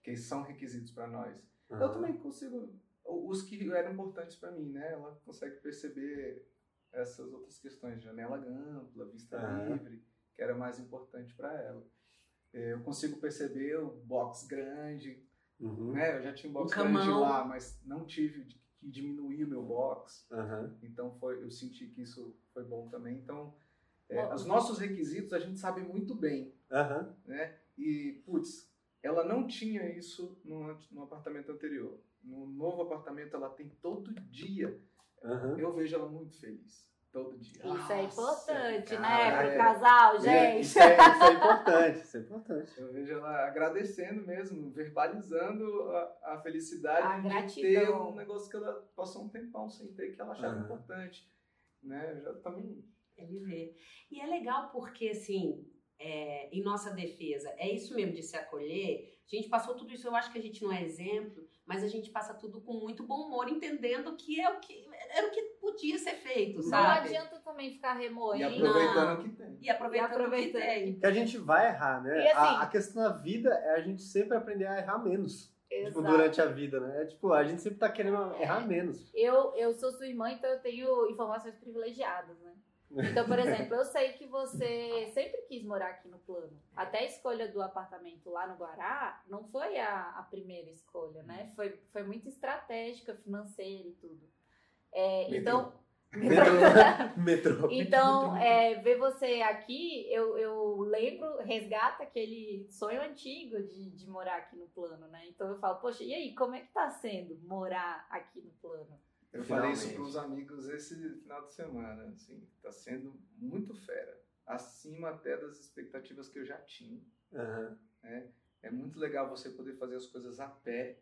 que são requisitos para nós. Eu Aham. também consigo, os que eram importantes para mim, né? Ela consegue perceber essas outras questões, janela ampla, vista Aham. livre, que era mais importante para ela. Eh, Eu consigo perceber o box grande, Uhum. né? Eu já tinha um box grande lá, mas não tive de- que diminuir o meu box. Aham. Então foi, eu senti que isso foi bom também. Então, é, Bom, os nossos requisitos a gente sabe muito bem, Aham. né? E putz, ela não tinha isso no, no apartamento anterior. No novo apartamento ela tem todo dia. Aham. Eu vejo ela muito feliz. Todo dia. Isso é Nossa, importante, cara, né? Pro é. casal, gente. Isso é, isso é importante, isso é importante. Eu vejo ela agradecendo mesmo, verbalizando a, a felicidade A de gratidão. ter um negócio que ela passou um tempão sem ter, que ela achava Aham. importante. Né? Eu já também É viver. E é legal porque, assim, é, em nossa defesa, é isso mesmo de se acolher. A gente passou tudo isso, eu acho que a gente não é exemplo, mas a gente passa tudo com muito bom humor, entendendo que é o que era o que podia ser feito, Não sabe? adianta também ficar E remoendo. aproveitando o que tem. E aproveitando, E aproveitando. o que tem. Que a gente vai errar, né? E assim- a, a questão da vida é a gente sempre aprender a errar menos. Tipo, durante a vida, né? É tipo, a gente sempre tá querendo errar menos. Eu, eu sou sua irmã, então eu tenho informações privilegiadas, né? Então, por exemplo, eu sei que você sempre quis morar aqui no plano. Até a escolha do apartamento lá no Guará não foi a, a primeira escolha, né? Foi, foi muito estratégica, financeira e tudo. É, então, Metrô. [LAUGHS] [LAUGHS] Metrô. então é, ver você aqui, eu, eu lembro, resgata aquele sonho antigo de, de morar aqui no plano, né? Então eu falo, poxa, e aí, como é que tá sendo morar aqui no plano? Eu falei isso Finalmente. para os amigos esse final de semana, assim, tá sendo muito fera, acima até das expectativas que eu já tinha. Aham. É muito legal você poder fazer as coisas a pé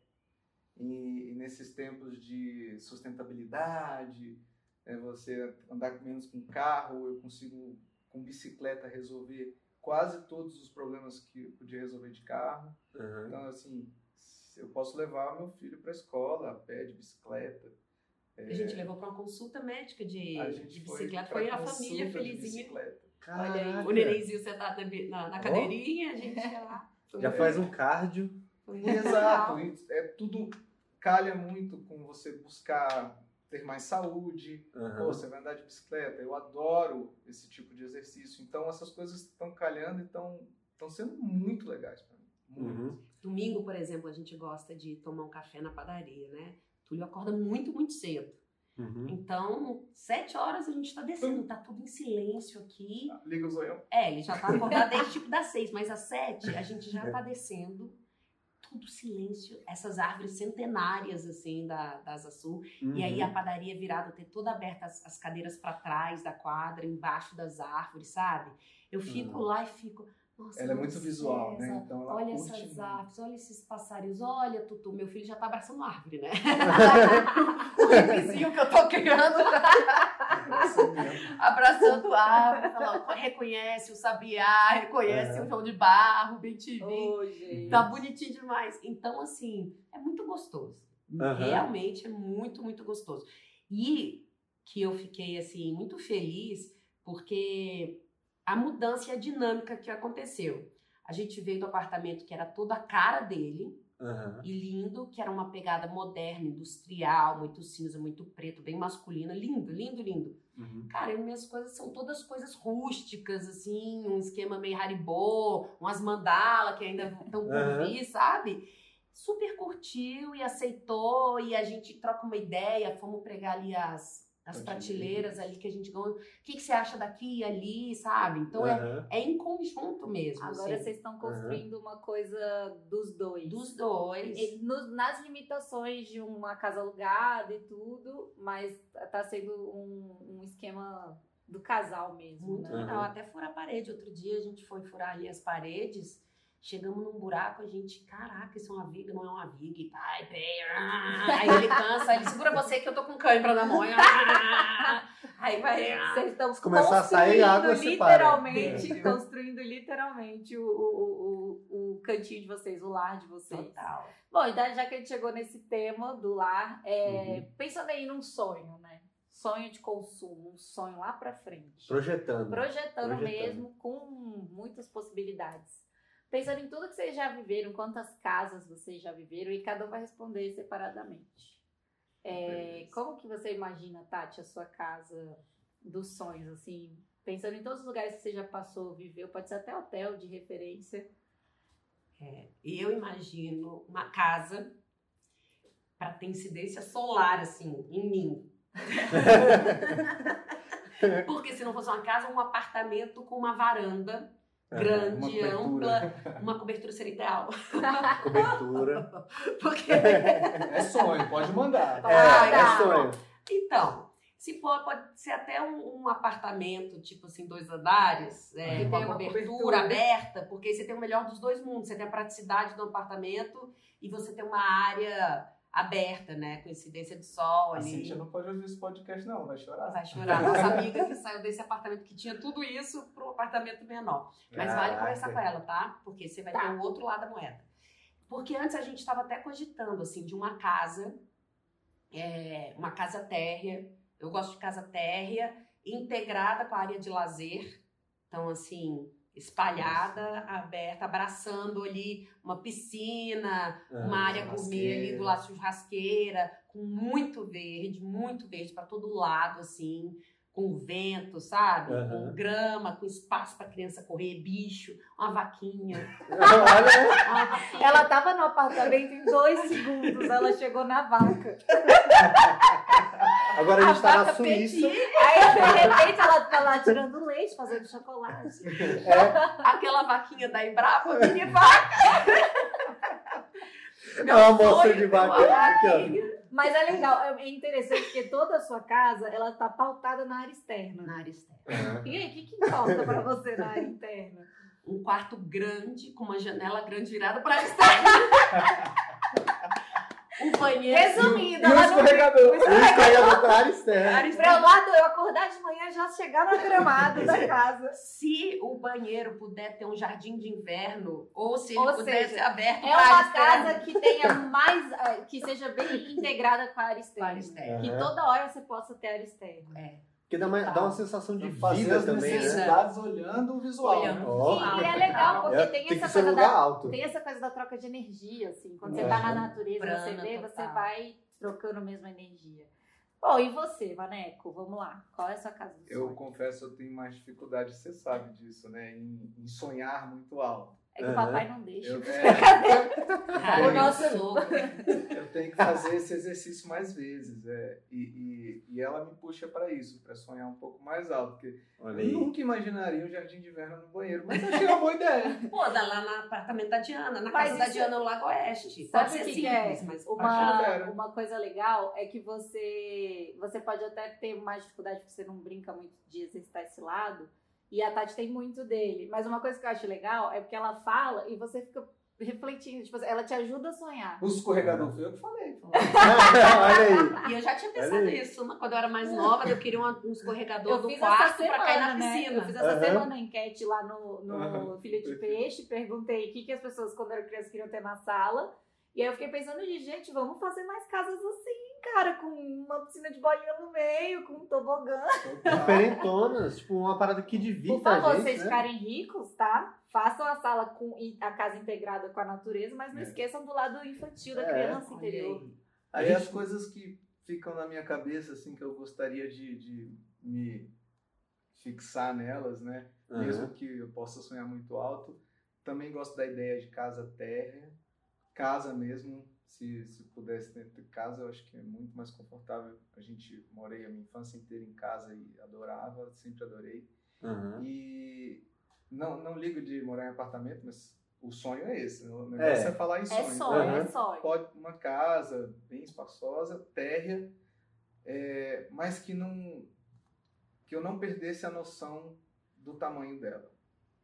e, e nesses tempos de sustentabilidade, é, você andar menos com carro, eu consigo com bicicleta resolver quase todos os problemas que eu podia resolver de carro. Aham. Então, assim, eu posso levar meu filho para a escola a pé, de bicicleta. A gente levou para uma consulta médica de, de bicicleta. pra Foi a família felizinha. Olha aí, o nenenzinho sentado na, na, na cadeirinha, a gente ia [LAUGHS] lá. Foi Já faz um cardio. foi Exato, é tudo calha muito com você buscar ter mais saúde. Aham. Pô, você vai andar de bicicleta, eu adoro esse tipo de exercício. Então essas coisas estão calhando e estão sendo muito legais para mim. Muito. Uhum. Domingo, por exemplo, a gente gosta de tomar um café na padaria, né? Túlio acorda muito, muito cedo. Uhum. Então, sete horas a gente tá descendo, tá tudo em silêncio aqui. Liga o zoião. É, ele já tá acordado desde tipo das seis, mas às sete a gente já tá descendo. Tudo silêncio, essas árvores centenárias, assim, da, da Asa Sul. Uhum. E aí a padaria virada, ter toda aberta as, as cadeiras para trás da quadra, embaixo das árvores, sabe? Eu fico Uhum. lá e fico. Nossa, Ela é muito César, visual, né? Então ela Olha essas muito. árvores, olha esses passarinhos, olha, Tutu, meu filho já tá abraçando árvore, né? [LAUGHS] [LAUGHS] o vizinho que eu tô criando [LAUGHS] É assim abraçando árvore, fala, reconhece o sabiá, reconhece Uhum. o João de Barro, bem te vi. Ô, gente. Tá bonitinho demais. Então, assim, é muito gostoso. Aham. Realmente é muito, muito gostoso. E que eu fiquei, assim, muito feliz porque a mudança e a dinâmica que aconteceu. A gente veio do apartamento que era toda a cara dele Aham. e lindo, que era uma pegada moderna, industrial, muito cinza, muito preto, bem masculina. Lindo, lindo, lindo. Uhum. Cara, e minhas coisas são todas coisas rústicas, assim, um esquema meio Haribo, umas mandala que ainda estão por vir, sabe? Super curtiu e aceitou, e a gente troca uma ideia, fomos pregar ali as, as Prateleiras. ali que a gente ganhou. O que, que você acha daqui e ali, sabe? Então é, Aham. é em conjunto mesmo. Agora assim, vocês estão construindo uma coisa dos dois. dos dois. E nos- nas limitações de uma casa alugada e tudo, mas tá sendo um, um esquema do casal mesmo, Muito né? legal. Uhum. Até furar a parede. Outro dia a gente foi furar ali as paredes. Chegamos num buraco, a gente, caraca, isso é uma viga, não é uma viga. E pai. Aí ele cansa, ele segura você que eu tô com cãibra na mão. [LAUGHS] Aí vai. Vocês estão começar a sair água, literalmente, É. construindo literalmente o, o, o, o cantinho de vocês, o lar de vocês. Total. Bom, então já que a gente chegou nesse tema do lar, é, Uhum. pensando aí num sonho, né? Sonho de consumo, um sonho lá pra frente. Projetando. Projetando, Projetando. mesmo, com muitas possibilidades. Pensando em tudo que vocês já viveram, quantas casas vocês já viveram, e cada um vai responder separadamente. É, como que você imagina, Tati, a sua casa dos sonhos, assim? Pensando em todos os lugares que você já passou, viveu, pode ser até hotel de referência. É, eu imagino uma casa para ter incidência solar, assim, em mim. [LAUGHS] Porque se não fosse uma casa, um apartamento com uma varanda. Grande, uma ampla, [LAUGHS] uma cobertura seria ideal. Cobertura. [LAUGHS] Porque É sonho, pode mandar. É, é sonho. Então, se for, pode ser até um, um apartamento, tipo assim, dois andares, é, com a uma cobertura, cobertura. aberta, porque aí você tem o melhor dos dois mundos. Você tem a praticidade do apartamento e você tem uma área aberta, né? Com incidência de sol A ali. Cintia não pode ouvir esse podcast, não, vai chorar. Vai chorar. Nossa amiga que saiu desse apartamento que tinha tudo isso para um apartamento menor. Mas vale Caraca. conversar com ela, tá? Porque você vai Tá. ter o outro lado da moeda. Porque antes a gente estava até cogitando, assim, de uma casa, é, uma casa térrea. Eu gosto de casa térrea, integrada com a área de lazer. Então, assim, espalhada, aberta, abraçando ali uma piscina, uma Ah, área gourmet ali do lado de churrasqueira, com muito verde, muito verde para todo lado, assim. com vento, sabe? Com grama, com espaço para criança correr, bicho, uma vaquinha. [LAUGHS] Olha, Uma vaquinha. Ela tava no apartamento em dois segundos, ela chegou na vaca. [LAUGHS] agora a gente tá na vaca Suíça. petit, Aí, de repente, ela tá lá tirando leite, fazendo chocolate. aquela vaquinha da Embrapa, mini vaca. É uma sonho de é vaca aqui. Mas é legal, é interessante porque toda a sua casa, ela tá pautada na área externa. Na área externa. Aham. E aí, o que, que importa pra você na área interna? Um quarto grande, com uma janela grande virada para a área externa. [LAUGHS] um banheiro. Resumindo, E o ela não escorregador. O escorregador pra área externa. eu lado, eu acordar de manhã e já chegar no gramado da [LAUGHS] casa. Se o banheiro puder ter um jardim de inverno, ou se ele Ou puder seja, ser aberto É pra área uma casa que tenha mais. eh, que seja bem integrada com a área a externa. Que toda hora você possa ter área externa. É. Porque dá uma, dá uma sensação de Fazer vida as também, né? necessidades olhando o visual. Olhando. né? Ó. E é legal, porque É, tem, tem essa que ser um coisa lugar da. alto. Tem essa coisa da troca de energia, assim. Quando você Uhum. tá na natureza, você Prana vê, você total. vai trocando a mesma energia. Bom, e você, Maneco? Vamos lá. Qual é a sua casa do Eu sonho? confesso, eu tenho mais dificuldade, você sabe disso, né? Em, em sonhar muito alto. É que o Uhum. papai não deixa. Eu, [LAUGHS] é, Cara, O nosso- sogro. [LAUGHS] eu tenho que fazer esse exercício mais vezes. é, e, e, e ela me puxa para isso, para sonhar um pouco mais alto. Porque Olha eu nunca imaginaria um jardim de inverno no banheiro, mas eu achei uma boa ideia. [LAUGHS] Pô, dá lá no apartamento da Diana, na Mas casa da Diana no Lago Oeste. Pode ser o que simples, é? mas Uma, uma coisa legal é que você você pode até ter mais dificuldade porque você não brinca muito de exercitar esse lado. E a Tati tem muito dele. Mas uma coisa que eu acho legal é porque ela fala e você fica refletindo. Tipo, assim, ela te ajuda a sonhar. O escorregador foi eu que falei. [LAUGHS] Olha aí. E eu já tinha pensado nisso. né? Quando eu era mais nova, eu queria um escorregador Eu do quarto semana, pra cair na né? piscina. Eu fiz essa Aham. semana a enquete lá no, no Aham. Filho de Peixe, perguntei o que, que as pessoas, quando eram crianças, queriam ter na sala. E aí eu fiquei pensando, gente, vamos fazer mais casas assim, cara, com uma piscina de bolinha no meio, com um tobogã. Diferentonas. Tipo, uma parada que divirta Por favor, a gente, vocês né? ficarem ricos, tá? Façam a sala com a casa integrada com a natureza, mas não É. esqueçam do lado infantil da É. criança Olha interior. aí. Gente- as coisas que ficam na minha cabeça, assim, que eu gostaria de, de me fixar nelas, né? Aham. Mesmo que eu possa sonhar muito alto. Também gosto da ideia de casa térrea. Casa mesmo, se, se pudesse ter casa, eu acho que é muito mais confortável. A gente morei a minha infância inteira em casa e adorava, sempre adorei. Aham. E não, não ligo de morar em apartamento, mas o sonho é esse. O negócio É. é, falar em É sonho. sonho, é Aham. sonho. Pode uma casa bem espaçosa, térrea, é, mas que não que eu não perdesse a noção do tamanho dela.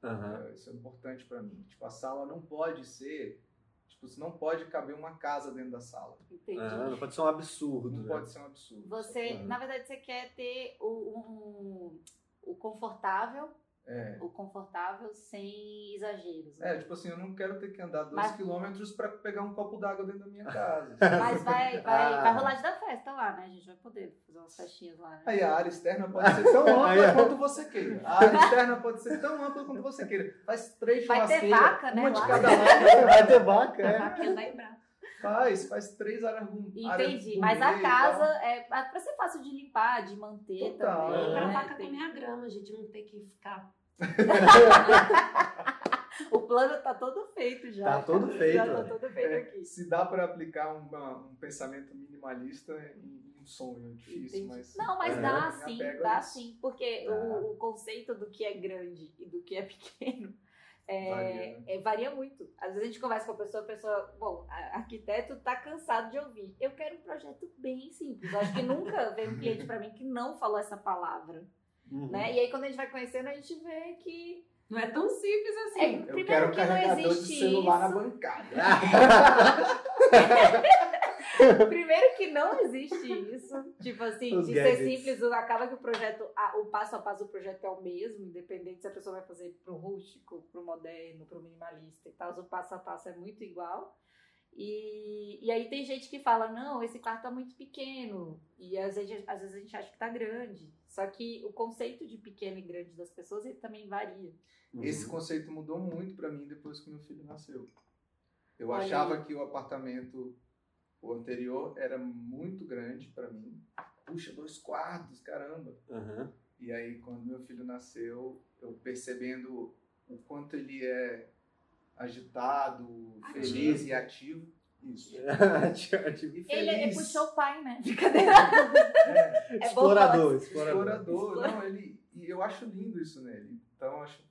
Aham. É, Isso é importante para mim. Tipo, a sala não pode ser, tipo, você não pode caber uma casa dentro da sala. Entendi. Ah, não pode ser um absurdo, Não né? pode ser um absurdo. Você, Uhum. na verdade, você quer ter o, um- o confortável, É. o confortável sem exageros. né? É, tipo assim, eu não quero ter que andar dois Mas- quilômetros para pegar um copo d'água dentro da minha [LAUGHS] casa. Mas vai, vai, Ah. vai rolar de dar festa lá, né? A gente vai poder fazer umas festinhas lá. Né? Aí a área externa pode ser tão ampla ó. quanto você queira. A área externa pode ser tão ampla quanto você queira. Faz três Vai ter vaca, né, uma de lá. cada lado. Vai ter vaca, é. vaquinha da Embrapa. Faz, faz três áreas rum- áreas Entendi. gourmet Mas a casa é pra ser fácil de limpar, de manter Total. também. E pra né? vaca comer a grama, gente, não ter que ficar. [LAUGHS] O plano tá todo feito já. Tá todo feito, Já tá todo feito É, aqui. se dá para aplicar uma- um pensamento minimalista em um sonho, é difícil, Entendi. mas. Não, mas É. dá sim, a dá sim. Porque o, o conceito do que é grande e do que é [LAUGHS] pequeno é, Varia, né? é, varia muito. Às vezes a gente conversa com a pessoa, a pessoa, bom, a- arquiteto tá cansado de ouvir. Eu quero um projeto bem simples. Eu acho que nunca veio um cliente pra mim que não falou essa palavra. Uhum. Né? E aí quando a gente vai conhecendo, a gente vê que. Não é tão simples assim. É, Eu primeiro quero um que não carregador de existe celular isso. na bancada. [LAUGHS] Primeiro que não existe isso. Tipo assim, Os de gadgets. ser simples, acaba que o projeto, o passo a passo do projeto é o mesmo, independente se a pessoa vai fazer pro rústico, pro moderno, pro minimalista e tal. O passo a passo é muito igual. E, e aí tem gente que fala, não, esse quarto tá muito pequeno. E às vezes, às vezes a gente acha que tá grande. Só que o conceito de pequeno e grande das pessoas, ele também varia. Uhum. Esse conceito mudou muito para mim depois que meu filho nasceu. Eu Olha achava aí. que o apartamento, o anterior, era muito grande para mim. Puxa, dois quartos, caramba. Uhum. E aí, quando meu filho nasceu, eu percebendo o quanto ele é agitado, Ativo. feliz e ativo. Isso. [LAUGHS] Tipo, E Ele, ele puxou o pai, né? [LAUGHS] Brincadeira. É, É explorador, explorador. explorador. Não, ele, e eu acho lindo isso nele. Então, eu acho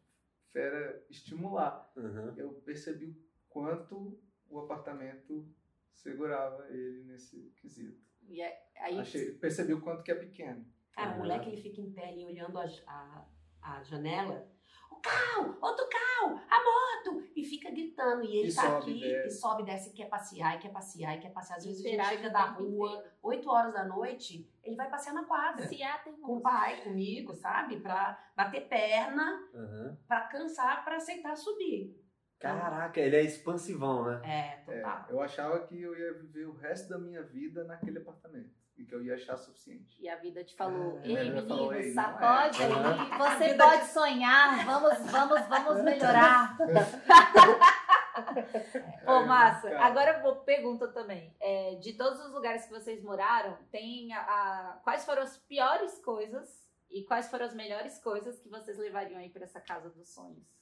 fera estimular. Uhum. Eu percebi o quanto o apartamento segurava ele nesse quesito. E é- aí, Achei, percebi o quanto que é pequeno. Cara, o Aham. moleque ele fica em pé ali olhando a, a, a janela. O carro, outro carro, a moto! E fica gritando. E ele E tá sobe, aqui desce. e sobe, desce, e quer passear, e quer passear, e quer passear. Às vezes a gente interage chega da rua, inteiro. 8 horas da noite, ele vai passear na quadra. se há, tem Com o pai, comigo, sabe? Pra bater perna, Uhum. pra cansar, pra aceitar subir. Caraca, ele é expansivão, né? É, É, total. eu achava que eu ia viver o resto da minha vida naquele apartamento. E que eu ia achar suficiente. E a vida te falou, É, ei menino, falou, "Ei, não sacode é." aí, você vida pode sonhar, vamos, vamos, vamos [LAUGHS] melhorar. [LAUGHS] Ô, Massa, cara, agora eu vou pergunta também. É, de todos os lugares que vocês moraram, tem a, a- quais foram as piores coisas e quais foram as melhores coisas que vocês levariam aí pra essa casa dos sonhos?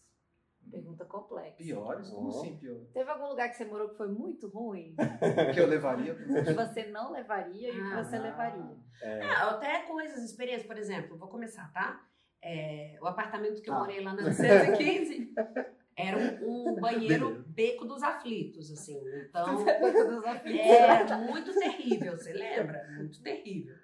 Pergunta complexa. Piores? Como assim piores? Teve algum lugar que você morou que foi muito ruim? [LAUGHS] Que eu levaria que você não levaria e o que Ah, você levaria? É. Ah, até coisas, experiências, por exemplo, vou começar, tá? É, o apartamento que eu Ah. morei lá na 215 [LAUGHS] era um, um banheiro Beleza. beco dos aflitos, assim. Então, [LAUGHS] Dos aflitos. é muito terrível, você lembra? Muito terrível.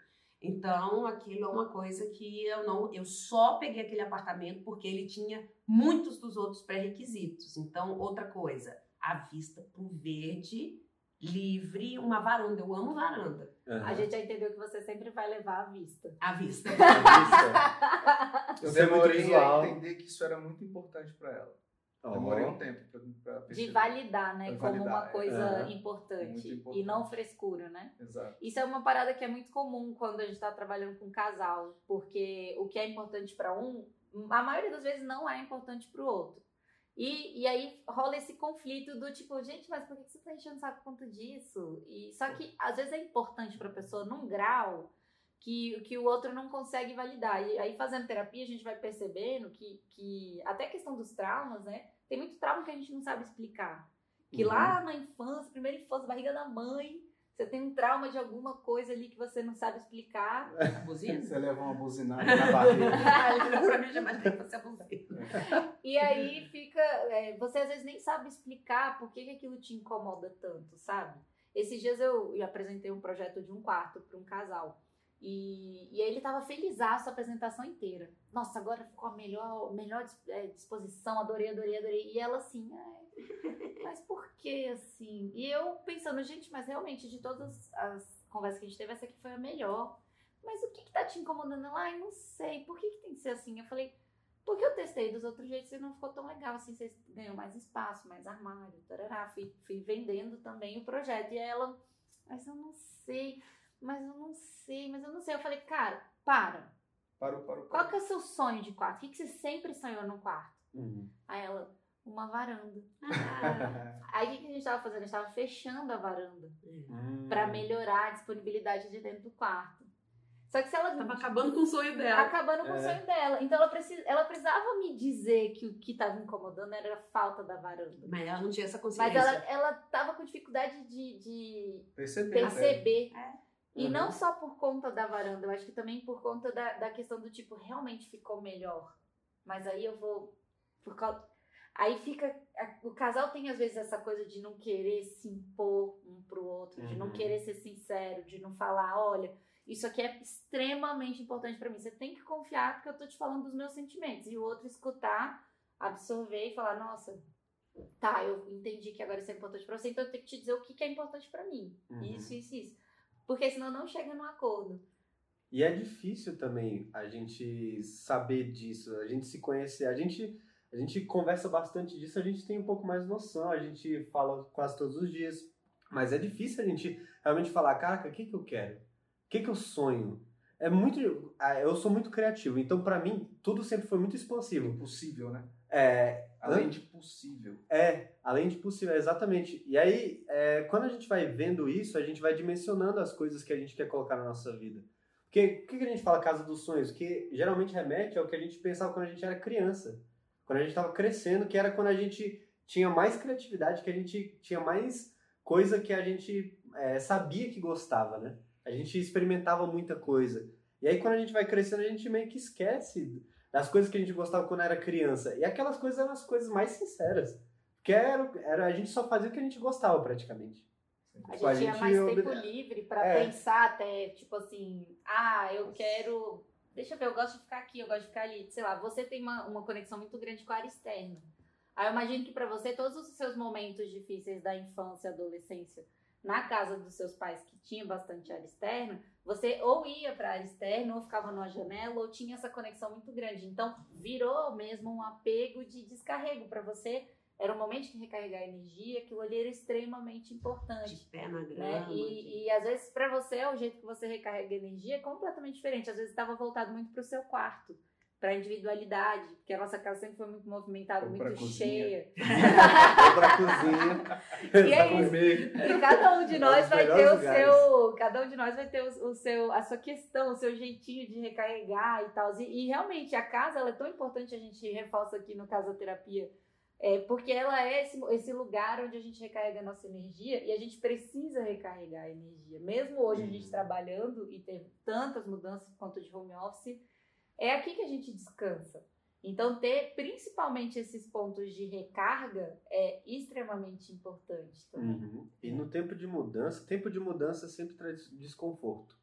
Então, aquilo é uma coisa que eu não, eu só peguei aquele apartamento porque ele tinha muitos dos outros pré-requisitos. Então, outra coisa, a vista pro verde, livre, uma varanda. Eu amo varanda. Uhum. A gente já entendeu que você sempre vai levar à vista. A vista. [LAUGHS] Eu Isso é muito demorei a entender que isso era muito importante pra ela. Demorei um tempo pra, pra perceber. De validar, né? De como validar, uma é. coisa Aham. importante. Muito E importante. não frescura, né? Exato. Isso é uma parada que é muito comum quando a gente tá trabalhando com um casal. Porque o que é importante pra um, a maioria das vezes não é importante pro outro. E, e aí rola esse conflito do tipo, gente, mas por que você tá enchendo o saco por conta disso? E, só que às vezes é importante pra pessoa num grau que, que o outro não consegue validar. E aí, fazendo terapia, a gente vai percebendo que, que até a questão dos traumas, né? Tem muito trauma que a gente não sabe explicar. Que Uhum. lá na infância, primeira infância, barriga da mãe, você tem um trauma de alguma coisa ali que você não sabe explicar. Buzina? Você leva uma buzinada [LAUGHS] na barriga. [LAUGHS] Pra mim e imaginei que a buzina. E aí fica. é, você às vezes nem sabe explicar por que, que aquilo te incomoda tanto, sabe? Esses dias eu, eu apresentei um projeto de um quarto para um casal. E, e aí ele tava feliz a apresentação inteira. Nossa, agora ficou a melhor, melhor é, disposição, adorei, adorei, adorei. E ela assim, "Ai, mas por que assim? E eu pensando, gente, mas realmente de todas as conversas que a gente teve, essa aqui foi a melhor. Mas o que que tá te incomodando? Ela, ai, não sei, por que que tem que ser assim? Eu falei, porque eu testei dos outros jeitos e não ficou tão legal, assim, vocês ganham mais espaço, mais armário, tarará. Fui, fui vendendo também o projeto. E ela, mas eu não sei, mas eu não sei, mas eu não sei. Eu falei, cara, para. Parou, parou, Qual parou. que é o seu sonho de quarto? O que, que você sempre sonhou no quarto? Uhum. Aí ela, uma varanda. Ah, [LAUGHS] Aí o que, que a gente tava fazendo? A gente tava fechando a varanda Hum. pra melhorar a disponibilidade de dentro do quarto. Só que se ela tava acabando com o sonho dela. acabando com o É. sonho dela. Então ela, precisa, ela precisava me dizer que o que estava incomodando era a falta da varanda. Mas ela não tinha essa Mas consciência. ela, ela tava com dificuldade de, de Perceber. perceber. É. E Uhum. não só por conta da varanda, eu acho que também por conta da, da questão do tipo, realmente ficou melhor. Mas aí eu vou. Por causa, aí fica. O casal tem às vezes essa coisa de não querer se impor um pro outro, de não Uhum. querer ser sincero, de não falar, olha, isso aqui é extremamente importante pra mim. Você tem que confiar porque eu tô te falando dos meus sentimentos. E o outro escutar, absorver e falar, nossa, tá, eu entendi que agora isso é importante pra você, então eu tenho que te dizer o que, que é importante pra mim. Uhum. Isso, isso, isso. Porque senão não chega num acordo. E é difícil também a gente saber disso, a gente se conhecer, a gente, a gente conversa bastante disso, a gente tem um pouco mais noção, a gente fala quase todos os dias, mas é difícil a gente realmente falar, caraca, o que, que eu quero? O que, que eu sonho? É muito. ah, Eu sou muito criativo, então pra mim tudo sempre foi muito expansivo. Impossível, né? É, Além de possível. é, além de possível, exatamente. E aí, é, quando a gente vai vendo isso, a gente vai dimensionando as coisas que a gente quer colocar na nossa vida. Porque o que que a gente fala casa dos sonhos? Que geralmente remete ao que a gente pensava quando a gente era criança. Quando a gente estava crescendo, que era quando a gente tinha mais criatividade, que a gente tinha mais coisa que a gente é, sabia que gostava, né? A gente experimentava muita coisa. E aí quando a gente vai crescendo, a gente meio que esquece das coisas que a gente gostava quando era criança. E aquelas coisas eram as coisas mais sinceras. Porque era, era, a gente só fazia o que a gente gostava praticamente. A Tipo, a gente tinha gente mais obede- tempo livre pra É. pensar até, tipo assim, ah, eu quero. Deixa eu ver, eu gosto de ficar aqui, eu gosto de ficar ali. Sei lá, você tem uma, uma conexão muito grande com a área externa. Aí eu imagino que pra você, todos os seus momentos difíceis da infância e adolescência na casa dos seus pais, que tinha bastante área externa, você ou ia pra área externa, ou ficava numa janela, ou tinha essa conexão muito grande. Então, virou mesmo um apego de descarrego pra você. Era um momento de recarregar energia, aquilo ali era extremamente importante De pé na né? grama. E, e às vezes pra você o jeito que você recarrega energia é completamente diferente. Às vezes estava voltado muito pro seu quarto, pra individualidade, porque a nossa casa sempre foi muito movimentada, Ou muito cheia. [LAUGHS] Pra cozinha. E é isso. comer. E cada um de nós Os vai ter o lugares. seu, cada um de nós vai ter o, o seu, a sua questão, o seu jeitinho de recarregar e tal. E, e realmente a casa ela é tão importante a gente reforça aqui no casoterapia, é, porque ela é esse, esse lugar onde a gente recarrega a nossa energia e a gente precisa recarregar a energia. Mesmo hoje a gente Uhum. trabalhando e ter tantas mudanças por conta de home office, é aqui que a gente descansa. Então, ter principalmente esses pontos de recarga é extremamente importante também. Uhum. E no tempo de mudança, tempo de mudança sempre traz desconforto.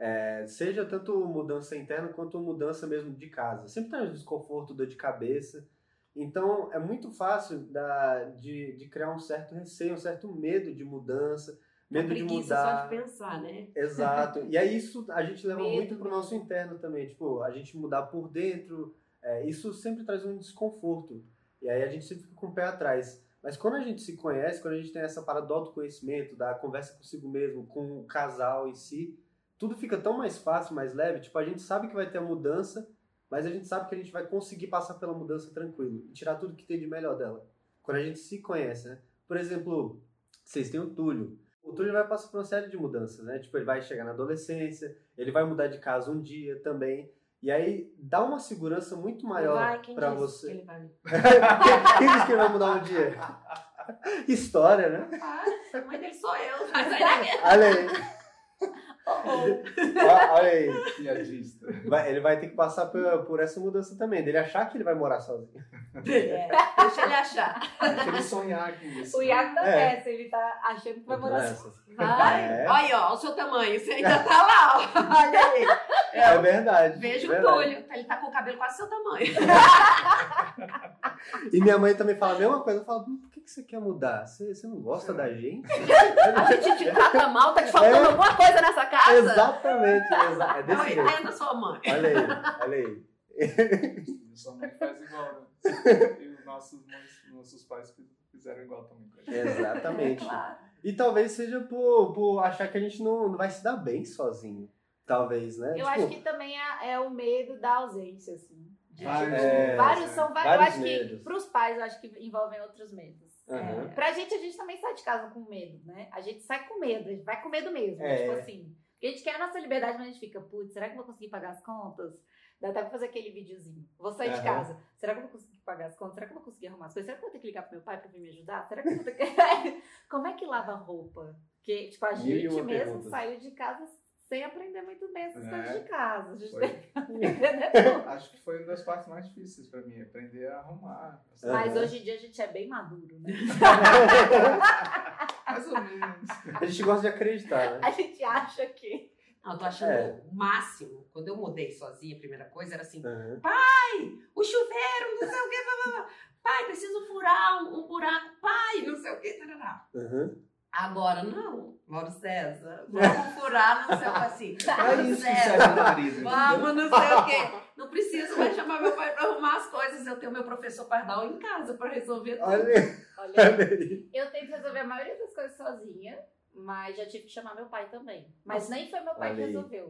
É, seja tanto mudança interna quanto mudança mesmo de casa. Sempre traz desconforto, dor de cabeça. Então é muito fácil da, de, de criar um certo receio, um certo medo de mudança, medo de mudar. só de pensar, né? Exato. E aí isso a gente leva Medo muito pro mesmo. nosso interno também. Tipo, a gente mudar por dentro, é, isso sempre traz um desconforto. E aí a gente sempre fica com o pé atrás. Mas quando a gente se conhece, quando a gente tem essa parada do autoconhecimento, da conversa consigo mesmo, com o casal em si, tudo fica tão mais fácil, mais leve. Tipo, a gente sabe que vai ter a mudança, mas a gente sabe que a gente vai conseguir passar pela mudança tranquilo e tirar tudo que tem de melhor dela. Quando a gente se conhece, né? Por exemplo, vocês têm o Túlio. O Túlio vai passar por uma série de mudanças, né? Tipo, ele vai chegar na adolescência, ele vai mudar de casa um dia também. E aí dá uma segurança muito maior disse você. que ele vai. [LAUGHS] Quem disse que ele vai mudar um dia? [LAUGHS] História, né? Ah, mãe dele sou eu. Olha aí. [LAUGHS] Ó, Olha aí. Piadista. Vai- ele vai ter que passar por, por essa mudança também, dele achar que ele vai morar sozinho. É, deixa ele achar. Deixa ele sonhar com isso. O Iago tá É. nessa, ele tá achando que vai morar Nessa. Vai. É. Olha aí, ó, o seu tamanho. Você ainda tá lá, ó. Olha aí. É verdade. Veja o verdade. Túlio. Ele tá com o cabelo quase seu tamanho. E minha mãe também fala a mesma coisa. Eu falo, "Hum, por que, que você quer mudar? Você, você não gosta da gente? [LAUGHS] A gente te trata mal, tá te faltando É. alguma coisa nessa casa? Exatamente. exa- É desse Oi, jeito. Entenda sua mãe. Olha aí, olha aí. Sua mãe faz igual, né? [LAUGHS] E os nossos, mães, nossos pais fizeram igual também com a gente. Exatamente. Claro. E talvez seja por, por achar que a gente não, não vai se dar bem sozinho. Talvez, né? Eu Tipo, acho que também é, é o medo da ausência, assim. Vários, É, vários são vários. vários eu acho medos. que pros pais, eu acho que envolvem outros medos. É, pra gente, a gente também sai de casa com medo, né? A gente sai com medo, a gente vai com medo mesmo. É. Tipo assim. Porque a gente quer a nossa liberdade, mas a gente fica, putz, será que eu vou conseguir pagar as contas? Dá até pra fazer aquele videozinho. Vou sair de Aham. casa. Será que eu vou conseguir pagar as contas? Será que eu vou conseguir arrumar as coisas? Será que eu vou ter que ligar pro meu pai pra vir me ajudar? Será que eu vou ter que. [LAUGHS] Como é que lava roupa? Porque, tipo, a gente mesmo perguntas. saiu de casa sem aprender muito bem essas É. coisas de casa. A gente Foi. [LAUGHS] [LAUGHS] Acho que foi uma das partes mais difíceis pra mim, aprender a arrumar. Aham. Mas hoje em dia a gente é bem maduro, né? [LAUGHS] Mais ou menos. a gente gosta de acreditar, né? A gente acha que. Não, eu tô achando É. o máximo. Quando eu mudei sozinha, a primeira coisa era assim: Aham. pai, o chuveiro, não sei o que, blá, blá, blá. pai, preciso furar um, um buraco, pai, não sei o que, tarará. Aham. Agora, não, Mauro César, vamos furar, não sei o que, assim. [LAUGHS] Mauro isso que César, marido. Vamos, não sei o quê. Não preciso mais chamar meu pai pra arrumar as coisas. Eu tenho meu professor Pardal em casa pra resolver tudo. Olha aí, Olha, eu tento resolver a maioria das coisas sozinha, mas já tive que chamar meu pai também. Mas nem foi meu pai que Olha aí. resolveu.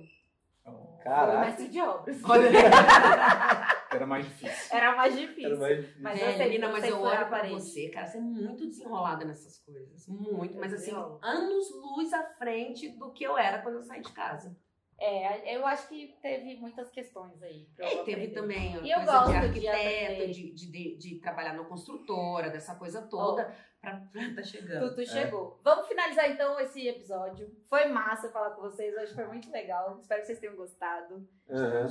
Oh, Foi o Caraca. mestre de obras. Olha [LAUGHS] Era mais difícil. Era mais difícil. Era mais difícil. Mas É, menina, mas eu olho pra você, cara, você é muito desenrolada nessas coisas. Muito, mas assim, anos luz à frente do que eu era quando eu saí de casa. É, eu acho que teve muitas questões aí. E teve também a E eu coisa gosto de arquiteto, de, de, de, de trabalhar na construtora, dessa coisa toda, pra, pra tá chegando. Tudo chegou. Vamos finalizar então esse episódio. Foi massa falar com vocês, hoje foi muito legal. Espero que vocês tenham gostado.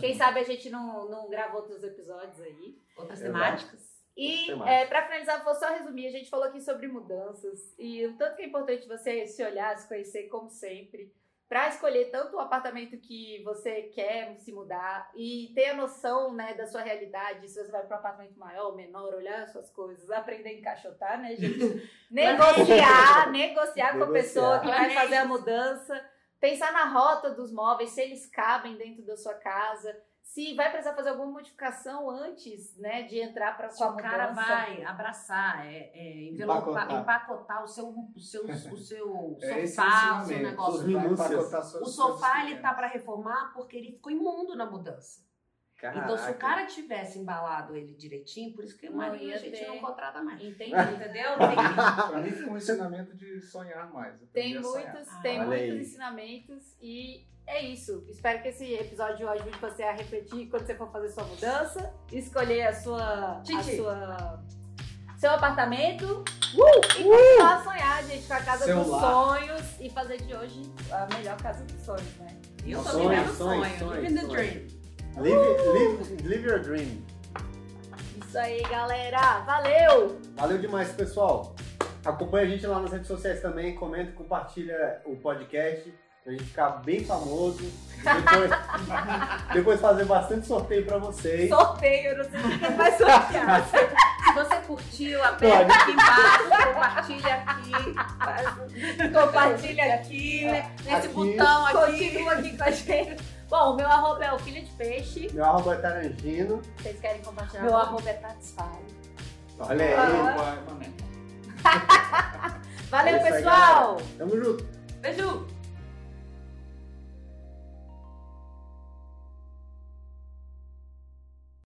Quem sabe a gente não, não grava outros episódios aí. Outras temáticas. E é, para finalizar, vou só resumir. A gente falou aqui sobre mudanças e o tanto que é importante você se olhar, se conhecer, como sempre, para escolher tanto o apartamento que você quer se mudar e ter a noção né, da sua realidade, se você vai para um apartamento maior, menor, olhar as suas coisas, aprender a encaixotar, né, gente? [LAUGHS] negociar, negociar com a pessoa que vai fazer a mudança, pensar na rota dos móveis, se eles cabem dentro da sua casa, se vai precisar fazer alguma modificação antes, né, de entrar para sua o cara mudança. vai abraçar, é, é, envelopar, Empacotar. empacotar o seu, o seu, o seu É sofá, o seu negócio. Vai empacotar suas O sofá ele tá para reformar porque ele ficou imundo na mudança. Então, se o Caraca. cara tivesse embalado ele direitinho, por isso que o marido a gente ter. não contrata mais. Entendi. [LAUGHS] Entendeu? Pra mim foi um ensinamento de sonhar mais. Tem sonhar. muitos, Ah, tem muitos ensinamentos e é isso. Espero que esse episódio ajude você a refletir quando você for fazer sua mudança, escolher a sua, a Titi. sua seu apartamento e começar a sonhar, gente, com a casa dos lar. sonhos e fazer de hoje a melhor casa dos sonhos, né? Eu tô Sonho, vivendo o sonho, sonho. sonho, Living the sonho. dream. Live, live, live your dream. Isso aí, galera. Valeu! Valeu demais, pessoal. Acompanha a gente lá nas redes sociais também, comenta, compartilha o podcast pra gente ficar bem famoso. Depois, [LAUGHS] depois fazer bastante sorteio pra vocês. Sorteio, eu não sei quem vai sortear. Se você curtiu, aperta aqui embaixo, compartilha aqui, Compartilha aqui, né? Nesse Aqui. botão aqui. Continua aqui com a gente. Bom, o meu arroba é o filho de peixe. Meu arroba é Tarangino. Vocês querem compartilhar? Meu arroba é Tatisfale. Olha aí. Ah. [LAUGHS] Valeu, É isso aí, pessoal! Tamo junto. Beijo!